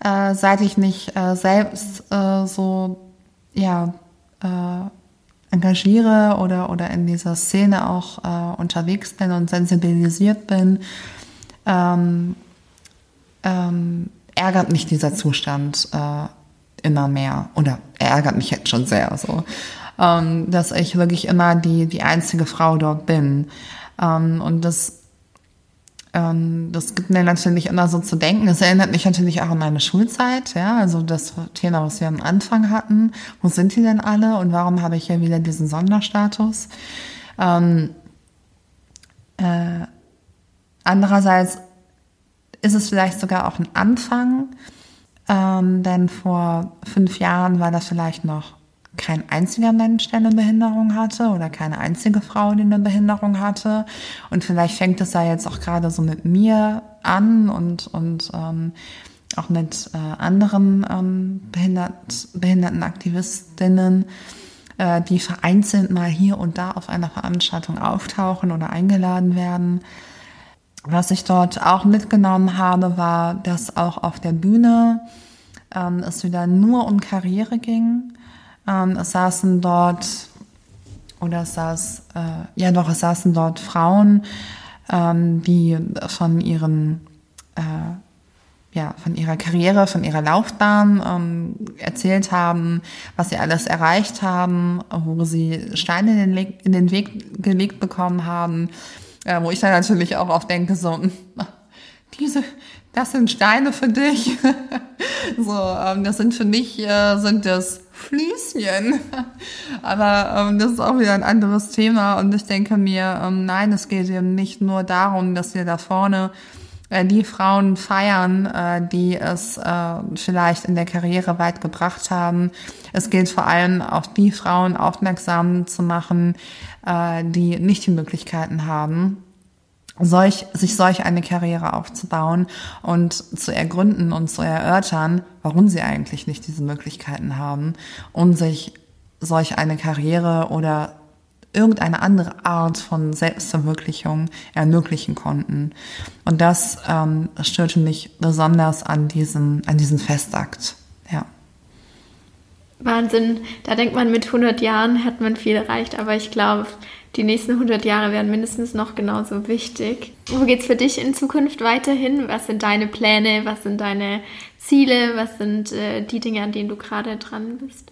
äh, seit ich mich äh, selbst äh, so ja engagiere oder, oder in dieser Szene auch unterwegs bin und sensibilisiert bin, ähm, ähm, ärgert mich dieser Zustand immer mehr oder ärgert mich jetzt schon sehr so, ähm, dass ich wirklich immer die, die einzige Frau dort bin. Ähm, und das, ähm, das gibt mir natürlich immer so zu denken. Das erinnert mich natürlich auch an meine Schulzeit, ja, also das Thema, was wir am Anfang hatten. Wo sind die denn alle und warum habe ich hier wieder diesen Sonderstatus? Ähm, äh, andererseits ist es vielleicht sogar auch ein Anfang, ähm, denn vor fünf Jahren war das vielleicht noch kein einziger Mensch, der eine Behinderung hatte oder keine einzige Frau, die eine Behinderung hatte. Und vielleicht fängt es ja jetzt auch gerade so mit mir an und, und ähm, auch mit äh, anderen ähm, behindert, behinderten Aktivistinnen, äh, die vereinzelt mal hier und da auf einer Veranstaltung auftauchen oder eingeladen werden. Was ich dort auch mitgenommen habe, war, dass auch auf der Bühne ähm, es wieder nur um Karriere ging. Ähm, es saßen dort, oder es saß, äh, ja doch, es saßen dort Frauen, ähm, die von ihren äh, ja, von ihrer Karriere, von ihrer Laufbahn ähm, erzählt haben, was sie alles erreicht haben, wo sie Steine in den, in den Weg gelegt bekommen haben, äh, wo ich dann natürlich auch oft denke, so, diese, das sind Steine für dich. so, ähm, das sind für mich, äh, sind das Fließchen. Aber ähm, das ist auch wieder ein anderes Thema und ich denke mir, ähm, nein, es geht eben nicht nur darum, dass wir da vorne die Frauen feiern, äh, die es äh, vielleicht in der Karriere weit gebracht haben. Es gilt vor allem auch die Frauen aufmerksam zu machen, die nicht die Möglichkeiten haben, solch, sich solch eine Karriere aufzubauen und zu ergründen und zu erörtern, warum sie eigentlich nicht diese Möglichkeiten haben und sich solch eine Karriere oder irgendeine andere Art von Selbstverwirklichung ermöglichen konnten. Und das ähm, störte mich besonders an diesem, an diesem Festakt. Ja. Wahnsinn. Da denkt man, mit 100 Jahren hat man viel erreicht, aber ich glaube, die nächsten 100 Jahre werden mindestens noch genauso wichtig. Wo geht es für dich in Zukunft weiterhin? Was sind deine Pläne? Was sind deine Ziele? Was sind äh, die Dinge, an denen du gerade dran bist?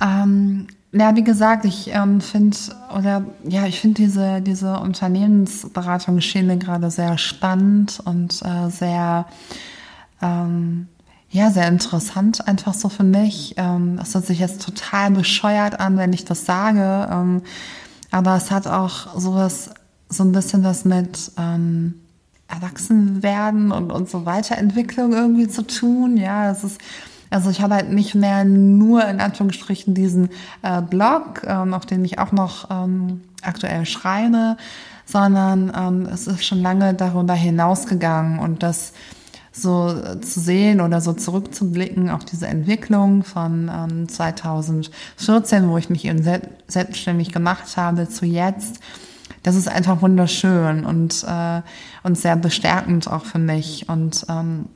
Ähm, ja, wie gesagt, ich ähm, finde oder ja, ich finde diese diese Unternehmensberatungsschiene gerade sehr spannend und äh, sehr ähm, ja sehr interessant einfach so für mich. Ähm, das hört sich jetzt total bescheuert an, wenn ich das sage, ähm, aber es hat auch sowas so ein bisschen was mit ähm, Erwachsenwerden und und so Weiterentwicklung irgendwie zu tun. Ja, es ist also ich habe halt nicht mehr nur in Anführungsstrichen diesen äh, Blog, ähm, auf den ich auch noch ähm, aktuell schreibe, sondern ähm, es ist schon lange darüber hinausgegangen und das so zu sehen oder so zurückzublicken auf diese Entwicklung von ähm, 2014, wo ich mich eben selbstständig gemacht habe, zu jetzt. Das ist einfach wunderschön und, äh, und sehr bestärkend auch für mich. Und ähm,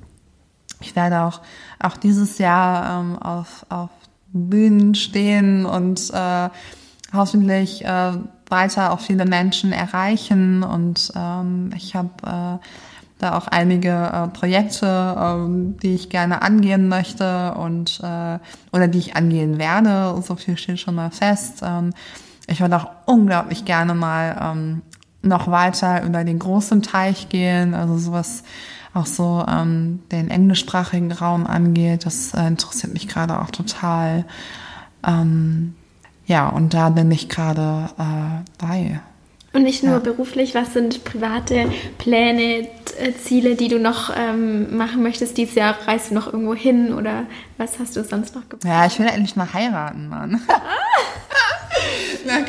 ich werde auch, auch dieses Jahr ähm, auf, auf Bühnen stehen und äh, hoffentlich äh, weiter auch viele Menschen erreichen. Und ähm, ich habe äh, da auch einige äh, Projekte, ähm, die ich gerne angehen möchte und äh, oder die ich angehen werde. So viel steht schon mal fest. Ähm, ich würde auch unglaublich gerne mal ähm, noch weiter über den großen Teich gehen, also sowas auch so ähm, den englischsprachigen Raum angeht. Das äh, interessiert mich gerade auch total. Ähm, ja, und da bin ich gerade äh, bei. Und nicht nur ja. beruflich, was sind private Pläne, äh, Ziele, die du noch ähm, machen möchtest? Dieses Jahr reist du noch irgendwo hin oder was hast du sonst noch geplant? Ja, ich will endlich mal heiraten, Mann. Ah.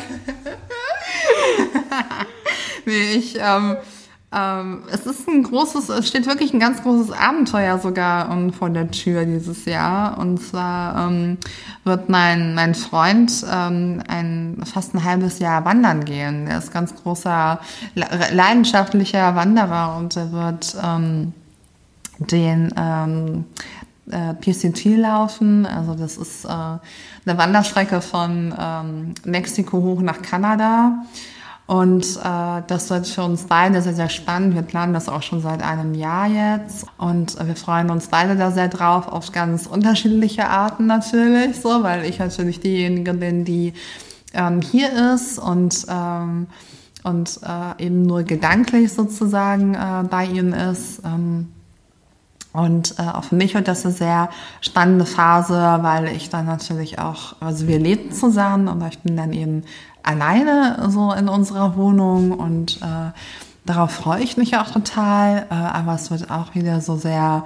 nee, ich, ähm, ähm, es ist ein großes, es steht wirklich ein ganz großes Abenteuer sogar um, vor der Tür dieses Jahr. Und zwar ähm, wird mein, mein Freund ähm, ein, fast ein halbes Jahr wandern gehen. Er ist ganz großer, leidenschaftlicher Wanderer und er wird ähm, den ähm, äh, PCT laufen. Also das ist äh, eine Wanderstrecke von ähm, Mexiko hoch nach Kanada. Und äh, das wird für uns beide sehr, sehr spannend. Wir planen das auch schon seit einem Jahr jetzt. Und äh, wir freuen uns beide da sehr drauf, auf ganz unterschiedliche Arten natürlich, so, weil ich natürlich diejenige bin, die ähm, hier ist und, ähm, und äh, eben nur gedanklich sozusagen äh, bei ihm ist. Ähm, und äh, auch für mich wird das eine sehr spannende Phase, weil ich dann natürlich auch, also wir leben zusammen, aber ich bin dann eben alleine so in unserer Wohnung und äh, darauf freue ich mich auch total. Äh, aber es wird auch wieder so sehr,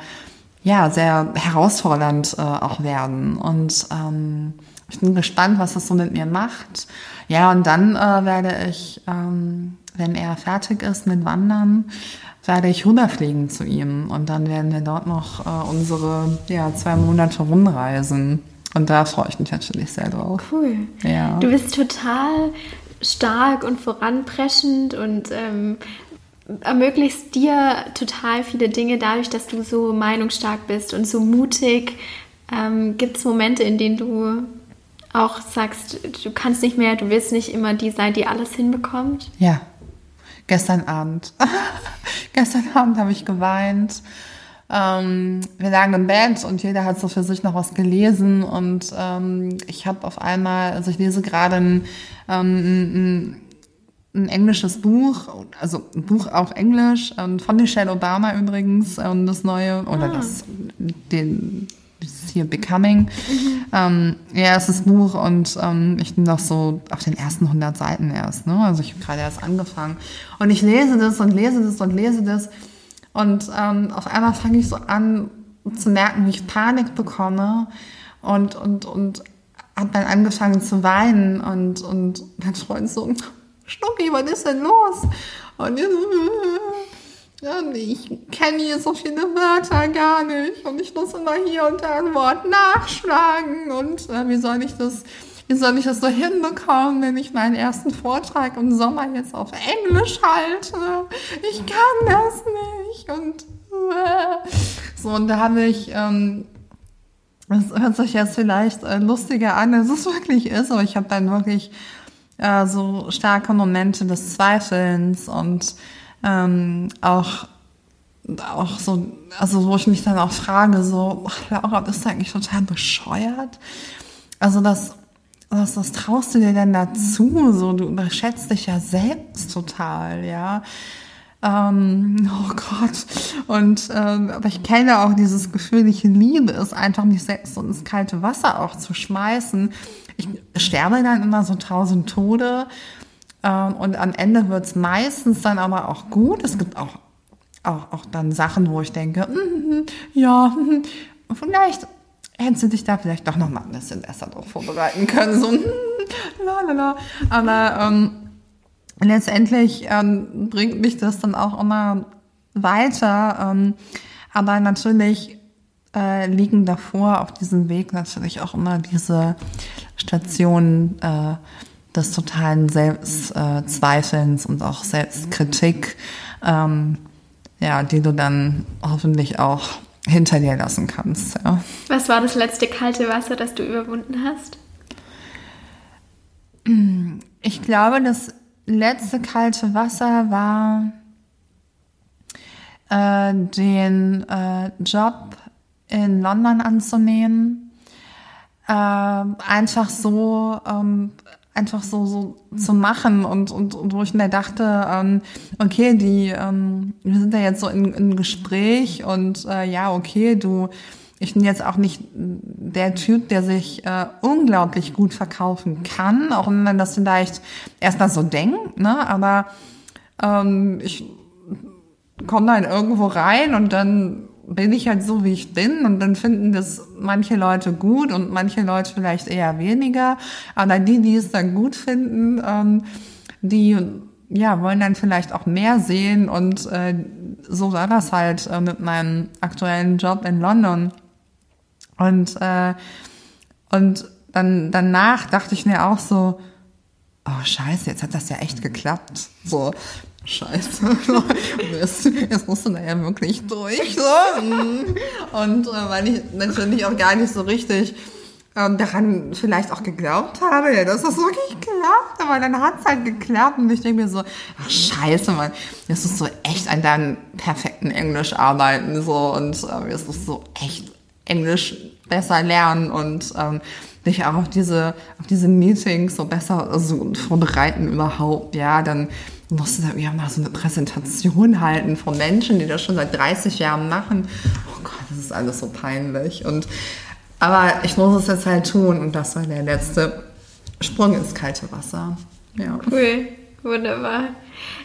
ja, sehr herausfordernd äh, auch werden. Und ähm, ich bin gespannt, was das so mit mir macht. Ja, und dann äh, werde ich, ähm, wenn er fertig ist mit Wandern, werde ich rüberfliegen zu ihm. Und dann werden wir dort noch äh, unsere ja, zwei Monate rumreisen. Und da freue ich mich natürlich sehr drauf. Cool. Ja. Du bist total stark und voranpreschend und ähm, ermöglichst dir total viele Dinge dadurch, dass du so meinungsstark bist und so mutig. Ähm, Gibt es Momente, in denen du auch sagst, du kannst nicht mehr, du willst nicht immer die sein, die alles hinbekommt? Ja, gestern Abend. gestern Abend habe ich geweint. Ähm, wir lagen im Bett und jeder hat so für sich noch was gelesen und ähm, ich habe auf einmal, also ich lese gerade ein, ähm, ein, ein englisches Buch, also ein Buch auf Englisch, ähm, von Michelle Obama übrigens, ähm, das neue, oder ah. das, den, dieses hier Becoming. Ähm, ja, es ist Buch und ähm, ich bin noch so auf den ersten 100 Seiten erst, ne? also ich habe gerade erst angefangen. Und ich lese das und lese das und lese das und ähm, auf einmal fange ich so an zu merken, wie ich Panik bekomme und, und, und habe dann angefangen zu weinen und, und mein Freund so, Schnucki, was ist denn los? Und ich kenne hier so viele Wörter gar nicht und ich muss immer hier und da ein Wort nachschlagen und äh, wie soll ich das, wie soll ich das so hinbekommen, wenn ich meinen ersten Vortrag im Sommer jetzt auf Englisch halte? Ich kann das nicht und äh. so und da habe ich ähm, das hört sich jetzt vielleicht äh, lustiger an, als es wirklich ist, aber ich habe dann wirklich äh, so starke Momente des Zweifelns und ähm, auch auch so, also wo ich mich dann auch frage, so, ach, Laura, bist du eigentlich total bescheuert? Also das, das, das traust du dir denn dazu? So, du überschätzt dich ja selbst total, ja. Ähm, oh Gott. Und ähm, aber ich kenne auch dieses Gefühl, ich liebe es einfach, mich selbst so ins kalte Wasser auch zu schmeißen. Ich sterbe dann immer so tausend Tode und am Ende wird es meistens dann aber auch gut. Es gibt auch, auch, auch dann Sachen, wo ich denke, mm, ja, mm, vielleicht hättest du dich da vielleicht doch noch mal ein bisschen besser drauf vorbereiten können. So, mm, la, la, la. Aber ähm, letztendlich ähm, bringt mich das dann auch immer weiter. Ähm, aber natürlich äh, liegen davor auf diesem Weg natürlich auch immer diese Stationen, äh, des totalen Selbstzweifelns und auch Selbstkritik, ähm, ja, die du dann hoffentlich auch hinter dir lassen kannst. Ja. Was war das letzte kalte Wasser, das du überwunden hast? Ich glaube, das letzte kalte Wasser war äh, den äh, Job in London anzunehmen. Äh, einfach so ähm, einfach so, so zu machen und, und, und wo ich mir dachte, ähm, okay, die, ähm, wir sind ja jetzt so in, in Gespräch und äh, ja, okay, du, ich bin jetzt auch nicht der Typ, der sich äh, unglaublich gut verkaufen kann, auch wenn man das vielleicht erstmal so denkt, ne? Aber ähm, ich komme dann irgendwo rein und dann bin ich halt so, wie ich bin und dann finden das manche Leute gut und manche Leute vielleicht eher weniger. Aber die, die es dann gut finden, ähm, die ja, wollen dann vielleicht auch mehr sehen und äh, so war das halt äh, mit meinem aktuellen Job in London. Und, äh, und dann danach dachte ich mir auch so, oh scheiße, jetzt hat das ja echt geklappt. So, Scheiße. jetzt, jetzt musst du da ja wirklich durch. So. Und äh, weil ich natürlich auch gar nicht so richtig ähm, daran vielleicht auch geglaubt habe, ja, dass das wirklich klappt. Aber dann hat es halt geklappt und ich denke mir so, ach scheiße, man, jetzt musst du echt an deinem perfekten Englisch arbeiten. so Und äh, jetzt musst du echt Englisch besser lernen und ähm, dich auch auf diese, auf diese Meetings so besser also vorbereiten überhaupt. Ja, dann musste da irgendwie mal so eine Präsentation halten von Menschen, die das schon seit 30 Jahren machen. Oh Gott, das ist alles so peinlich. Und, aber ich muss es jetzt halt tun und das war der letzte Sprung ins kalte Wasser. Ja. Cool, wunderbar.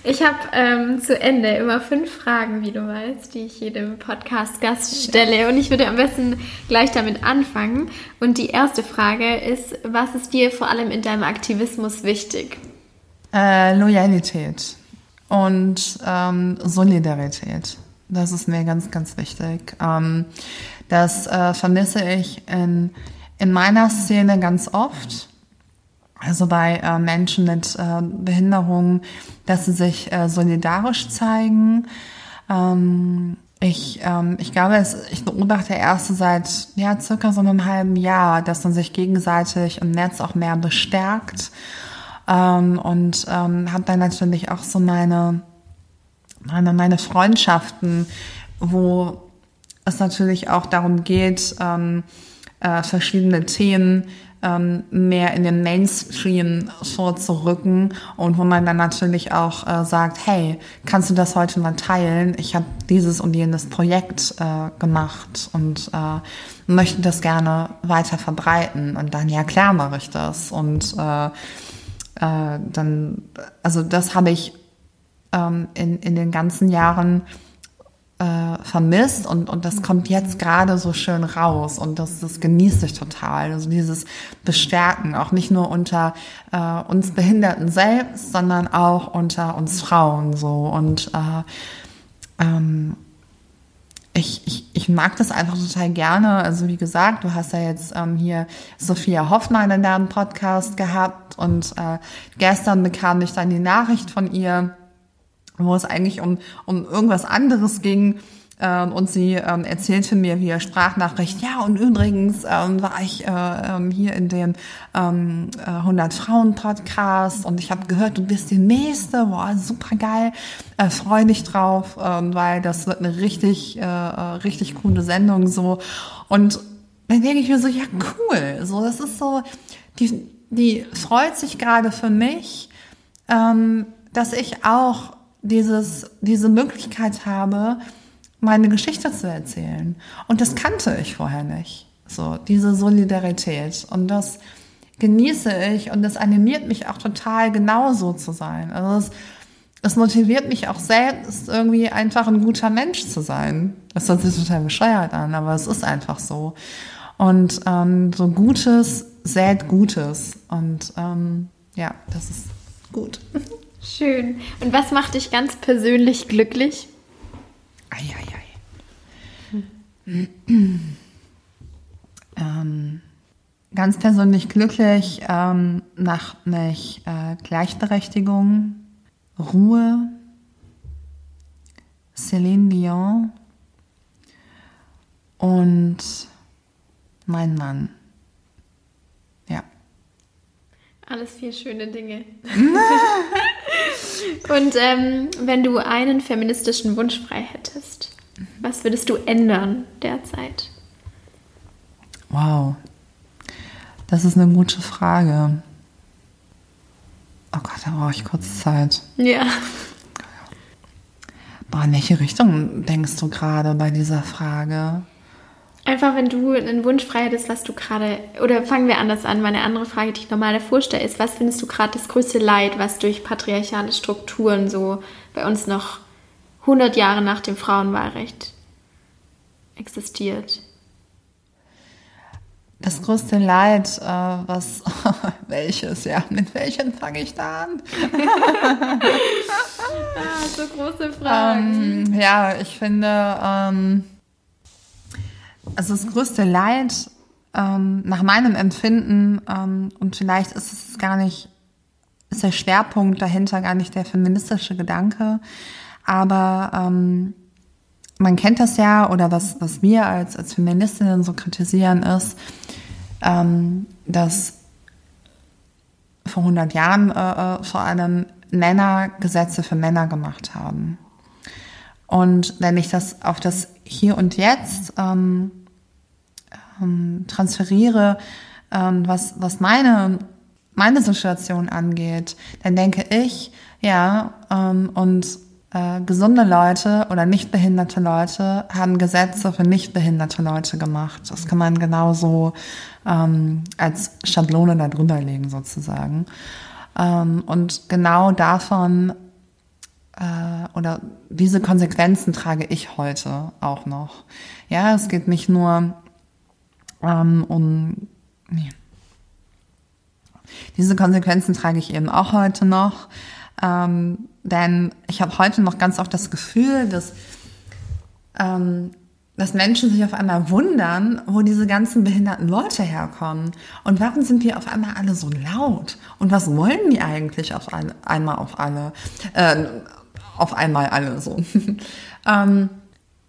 Ich habe ähm, zu Ende immer fünf Fragen, wie du weißt, die ich jedem Podcast-Gast stelle. Und ich würde am besten gleich damit anfangen. Und die erste Frage ist, was ist dir vor allem in deinem Aktivismus wichtig? Äh, Loyalität und ähm, Solidarität. Das ist mir ganz, ganz wichtig. Ähm, das äh, vermisse ich in, in meiner Szene ganz oft, also bei äh, Menschen mit äh, Behinderungen, dass sie sich äh, solidarisch zeigen. Ähm, ich, ähm, ich glaube, es, ich beobachte erst seit ja, circa so einem halben Jahr, dass man sich gegenseitig im Netz auch mehr bestärkt. Ähm, und ähm, habe dann natürlich auch so meine, meine, meine Freundschaften, wo es natürlich auch darum geht, ähm, äh, verschiedene Themen ähm, mehr in den Mainstream vorzurücken und wo man dann natürlich auch äh, sagt, hey, kannst du das heute mal teilen? Ich habe dieses und jenes Projekt äh, gemacht und äh, möchte das gerne weiter verbreiten. Und dann, ja klar, mache ich das. Und äh, äh, dann, also das habe ich ähm, in, in den ganzen Jahren äh, vermisst und, und das kommt jetzt gerade so schön raus und das, das genieße ich total. Also dieses Bestärken, auch nicht nur unter äh, uns Behinderten selbst, sondern auch unter uns Frauen so und äh, ähm, ich, ich, ich mag das einfach total gerne. Also wie gesagt, du hast ja jetzt ähm, hier Sophia Hoffmann in deinem Podcast gehabt und äh, gestern bekam ich dann die Nachricht von ihr, wo es eigentlich um, um irgendwas anderes ging. Ähm, und sie ähm, erzählte mir via Sprachnachricht, ja, und übrigens ähm, war ich äh, ähm, hier in dem ähm, 100 Frauen Podcast und ich habe gehört, du bist die Nächste, boah, super geil, äh, freu dich drauf, ähm, weil das wird eine richtig, äh, äh, richtig coole Sendung so. Und dann denke ich mir so, ja, cool, so, das ist so, die, die freut sich gerade für mich, ähm, dass ich auch dieses, diese Möglichkeit habe, meine Geschichte zu erzählen. Und das kannte ich vorher nicht. So, diese Solidarität. Und das genieße ich und das animiert mich auch total genauso zu sein. Also es, es motiviert mich auch selbst, irgendwie einfach ein guter Mensch zu sein. Das hört sich total bescheuert an, aber es ist einfach so. Und ähm, so Gutes sät Gutes. Und ähm, ja, das ist gut. Schön. Und was macht dich ganz persönlich glücklich? Eieiei. ähm, ganz persönlich glücklich ähm, macht mich äh, Gleichberechtigung, Ruhe, Céline Dion und mein Mann. Alles vier schöne Dinge. Und ähm, wenn du einen feministischen Wunsch frei hättest, was würdest du ändern derzeit? Wow, das ist eine gute Frage. Oh Gott, da brauche ich kurz Zeit. Ja. Boah, in welche Richtung denkst du gerade bei dieser Frage? Einfach, wenn du einen Wunsch frei hättest, was du gerade, oder fangen wir anders an, meine andere Frage, die ich normal davor stelle, ist, was findest du gerade das größte Leid, was durch patriarchale Strukturen so bei uns noch 100 Jahre nach dem Frauenwahlrecht existiert? Das größte Leid, äh, was, welches, ja, mit welchem fange ich da an? ah, so große Fragen. Ähm, ja, ich finde, ähm, also das größte Leid ähm, nach meinem Empfinden, ähm, und vielleicht ist es gar nicht, ist der Schwerpunkt dahinter gar nicht der feministische Gedanke, aber ähm, man kennt das ja, oder was, was wir als, als Feministinnen so kritisieren, ist, ähm, dass vor 100 Jahren äh, äh, vor allem Männer Gesetze für Männer gemacht haben. Und wenn ich das auf das Hier und Jetzt ähm, ähm, transferiere, ähm, was, was meine, meine Situation angeht, dann denke ich, ja, ähm, und äh, gesunde Leute oder nicht behinderte Leute haben Gesetze für nicht behinderte Leute gemacht. Das kann man genauso ähm, als Schablone da drüber legen sozusagen. Ähm, und genau davon äh, oder diese Konsequenzen trage ich heute auch noch. Ja, es geht nicht nur ähm, um nee. Diese Konsequenzen trage ich eben auch heute noch, ähm, denn ich habe heute noch ganz oft das Gefühl, dass, ähm, dass Menschen sich auf einmal wundern, wo diese ganzen behinderten Leute herkommen. Und warum sind die auf einmal alle so laut? Und was wollen die eigentlich auf alle, einmal auf alle? Äh, auf einmal alle so. ähm,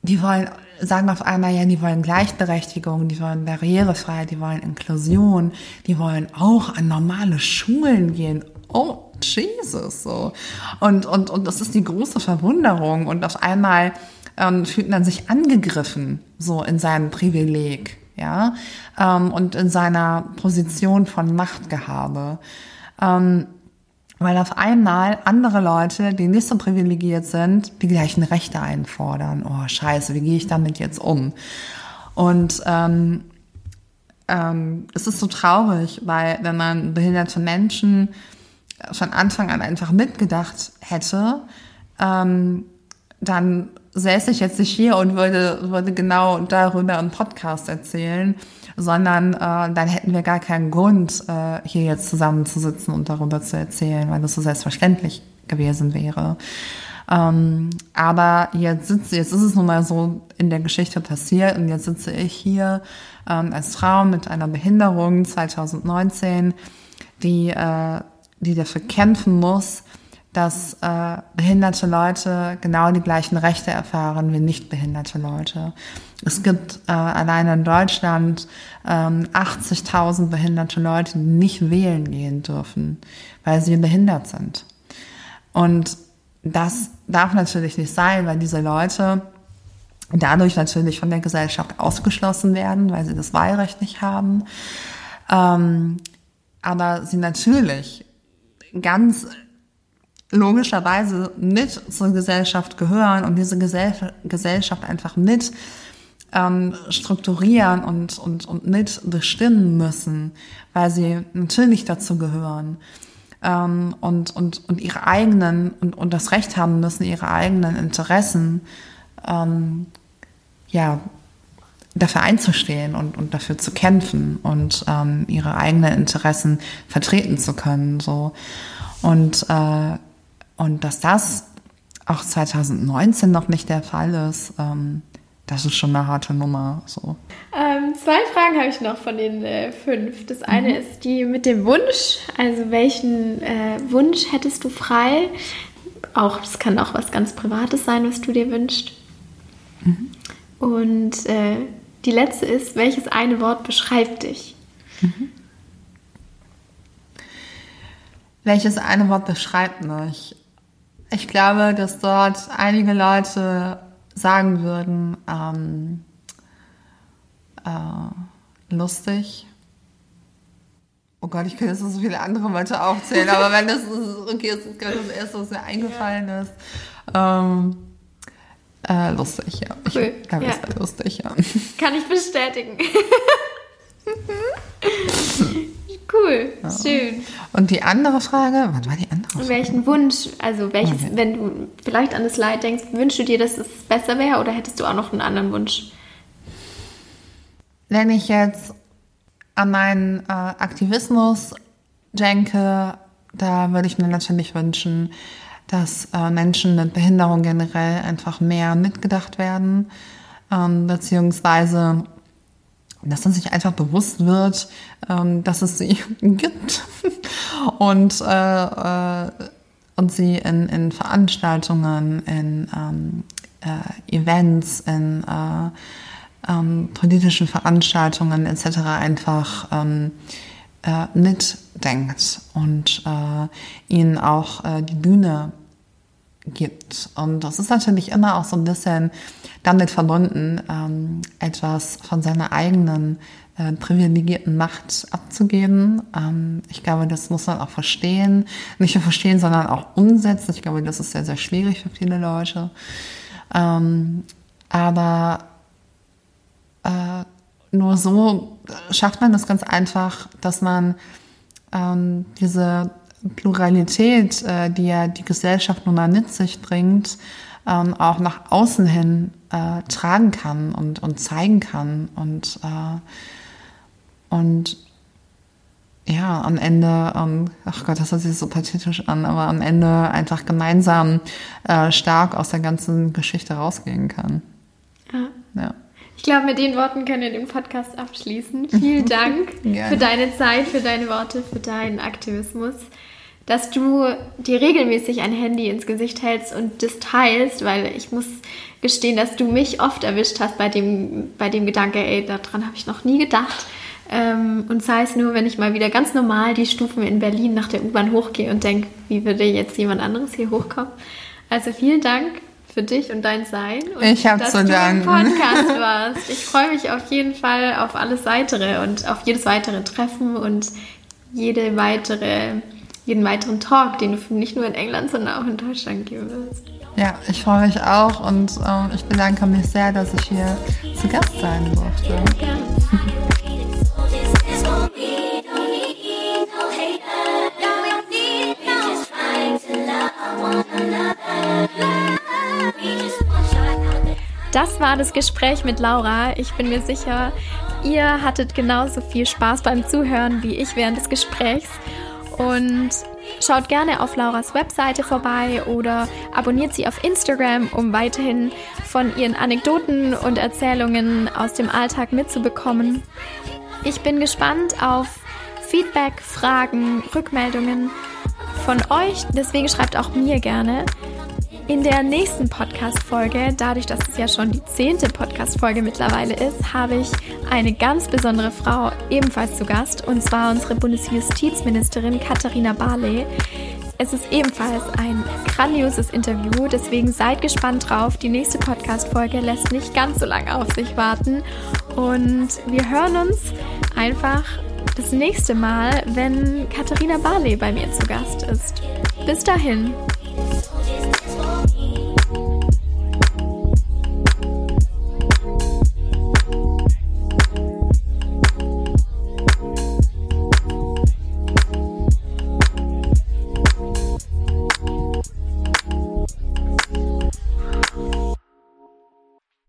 die wollen, sagen auf einmal, ja, die wollen Gleichberechtigung, die wollen Barrierefreiheit, die wollen Inklusion, die wollen auch an normale Schulen gehen. Oh, Jesus, so. Und, und, und das ist die große Verwunderung. Und auf einmal ähm, fühlt man sich angegriffen, so in seinem Privileg, ja, ähm, und in seiner Position von Machtgehabe. Ähm, weil auf einmal andere Leute, die nicht so privilegiert sind, die gleichen Rechte einfordern. Oh, scheiße, wie gehe ich damit jetzt um? Und ähm, ähm, es ist so traurig, weil wenn man behinderte Menschen von Anfang an einfach mitgedacht hätte, ähm, dann säße ich jetzt nicht hier und würde, würde genau darüber einen Podcast erzählen, sondern äh, dann hätten wir gar keinen Grund, äh, hier jetzt zusammenzusitzen und darüber zu erzählen, weil das so selbstverständlich gewesen wäre. Ähm, aber jetzt sitze, jetzt ist es nun mal so in der Geschichte passiert und jetzt sitze ich hier ähm, als Frau mit einer Behinderung 2019, die, äh, die dafür kämpfen muss, dass äh, behinderte Leute genau die gleichen Rechte erfahren wie nicht behinderte Leute. Es gibt äh, alleine in Deutschland ähm, 80.000 behinderte Leute, die nicht wählen gehen dürfen, weil sie behindert sind. Und das darf natürlich nicht sein, weil diese Leute dadurch natürlich von der Gesellschaft ausgeschlossen werden, weil sie das Wahlrecht nicht haben. Ähm, aber sie natürlich ganz logischerweise mit zur Gesellschaft gehören und diese Gesell Gesellschaft einfach mit ähm, strukturieren und, und, und mit bestimmen müssen, weil sie natürlich dazu gehören ähm, und, und, und ihre eigenen und, und das Recht haben müssen, ihre eigenen Interessen ähm, ja, dafür einzustehen und, und dafür zu kämpfen und ähm, ihre eigenen Interessen vertreten zu können. So. Und äh, und dass das auch 2019 noch nicht der Fall ist, ähm, das ist schon eine harte Nummer. So. Ähm, zwei Fragen habe ich noch von den äh, fünf. Das eine mhm. ist die mit dem Wunsch. Also welchen äh, Wunsch hättest du frei? Auch das kann auch was ganz Privates sein, was du dir wünschst. Mhm. Und äh, die letzte ist, welches eine Wort beschreibt dich? Mhm. Welches eine Wort beschreibt mich? Ich glaube, dass dort einige Leute sagen würden, ähm, äh, lustig. Oh Gott, ich könnte jetzt so viele andere Leute aufzählen, aber wenn das ist, okay, das ist gerade das Erste, was mir eingefallen ist. Ähm, äh, lustig, ja. Ich cool. glaube, ja. es lustig, ja. Kann ich bestätigen. Cool, ja. schön. Und die andere Frage, was war die andere Frage? Welchen Wunsch, also welches, okay. wenn du vielleicht an das Leid denkst, wünschst du dir, dass es besser wäre oder hättest du auch noch einen anderen Wunsch? Wenn ich jetzt an meinen äh, Aktivismus denke, da würde ich mir natürlich wünschen, dass äh, Menschen mit Behinderung generell einfach mehr mitgedacht werden, ähm, beziehungsweise dass man sich einfach bewusst wird, ähm, dass es sie gibt und, äh, äh, und sie in, in Veranstaltungen, in ähm, äh, Events, in äh, ähm, politischen Veranstaltungen etc. einfach ähm, äh, mitdenkt und äh, ihnen auch äh, die Bühne gibt. Und das ist natürlich immer auch so ein bisschen damit verbunden, ähm, etwas von seiner eigenen äh, privilegierten Macht abzugeben. Ähm, ich glaube, das muss man auch verstehen. Nicht nur verstehen, sondern auch umsetzen. Ich glaube, das ist sehr, sehr schwierig für viele Leute. Ähm, aber äh, nur so schafft man das ganz einfach, dass man ähm, diese Pluralität, äh, die ja die Gesellschaft nun mal mit sich bringt, ähm, auch nach außen hin äh, tragen kann und, und zeigen kann und, äh, und ja, am Ende, ähm, ach Gott, das hört sich so pathetisch an, aber am Ende einfach gemeinsam äh, stark aus der ganzen Geschichte rausgehen kann. Ja. ja. Ich glaube, mit den Worten können wir den Podcast abschließen. Vielen Dank für deine Zeit, für deine Worte, für deinen Aktivismus dass du dir regelmäßig ein Handy ins Gesicht hältst und das teilst, weil ich muss gestehen, dass du mich oft erwischt hast bei dem, bei dem Gedanke, ey, daran habe ich noch nie gedacht. Ähm, und sei es nur, wenn ich mal wieder ganz normal die Stufen in Berlin nach der U-Bahn hochgehe und denke, wie würde jetzt jemand anderes hier hochkommen? Also vielen Dank für dich und dein Sein. Und ich habe zu danken. Podcast warst. Ich freue mich auf jeden Fall auf alles weitere und auf jedes weitere Treffen und jede weitere jeden weiteren Talk, den du nicht nur in England, sondern auch in Deutschland geben wirst. Ja, ich freue mich auch und ähm, ich bedanke mich sehr, dass ich hier zu Gast sein durfte. Das war das Gespräch mit Laura. Ich bin mir sicher, ihr hattet genauso viel Spaß beim Zuhören wie ich während des Gesprächs. Und schaut gerne auf Lauras Webseite vorbei oder abonniert sie auf Instagram, um weiterhin von ihren Anekdoten und Erzählungen aus dem Alltag mitzubekommen. Ich bin gespannt auf Feedback, Fragen, Rückmeldungen von euch. Deswegen schreibt auch mir gerne. In der nächsten Podcast-Folge, dadurch, dass es ja schon die zehnte Podcast-Folge mittlerweile ist, habe ich eine ganz besondere Frau ebenfalls zu Gast, und zwar unsere Bundesjustizministerin Katharina Barley. Es ist ebenfalls ein grandioses Interview, deswegen seid gespannt drauf. Die nächste Podcast-Folge lässt nicht ganz so lange auf sich warten. Und wir hören uns einfach das nächste Mal, wenn Katharina Barley bei mir zu Gast ist. Bis dahin.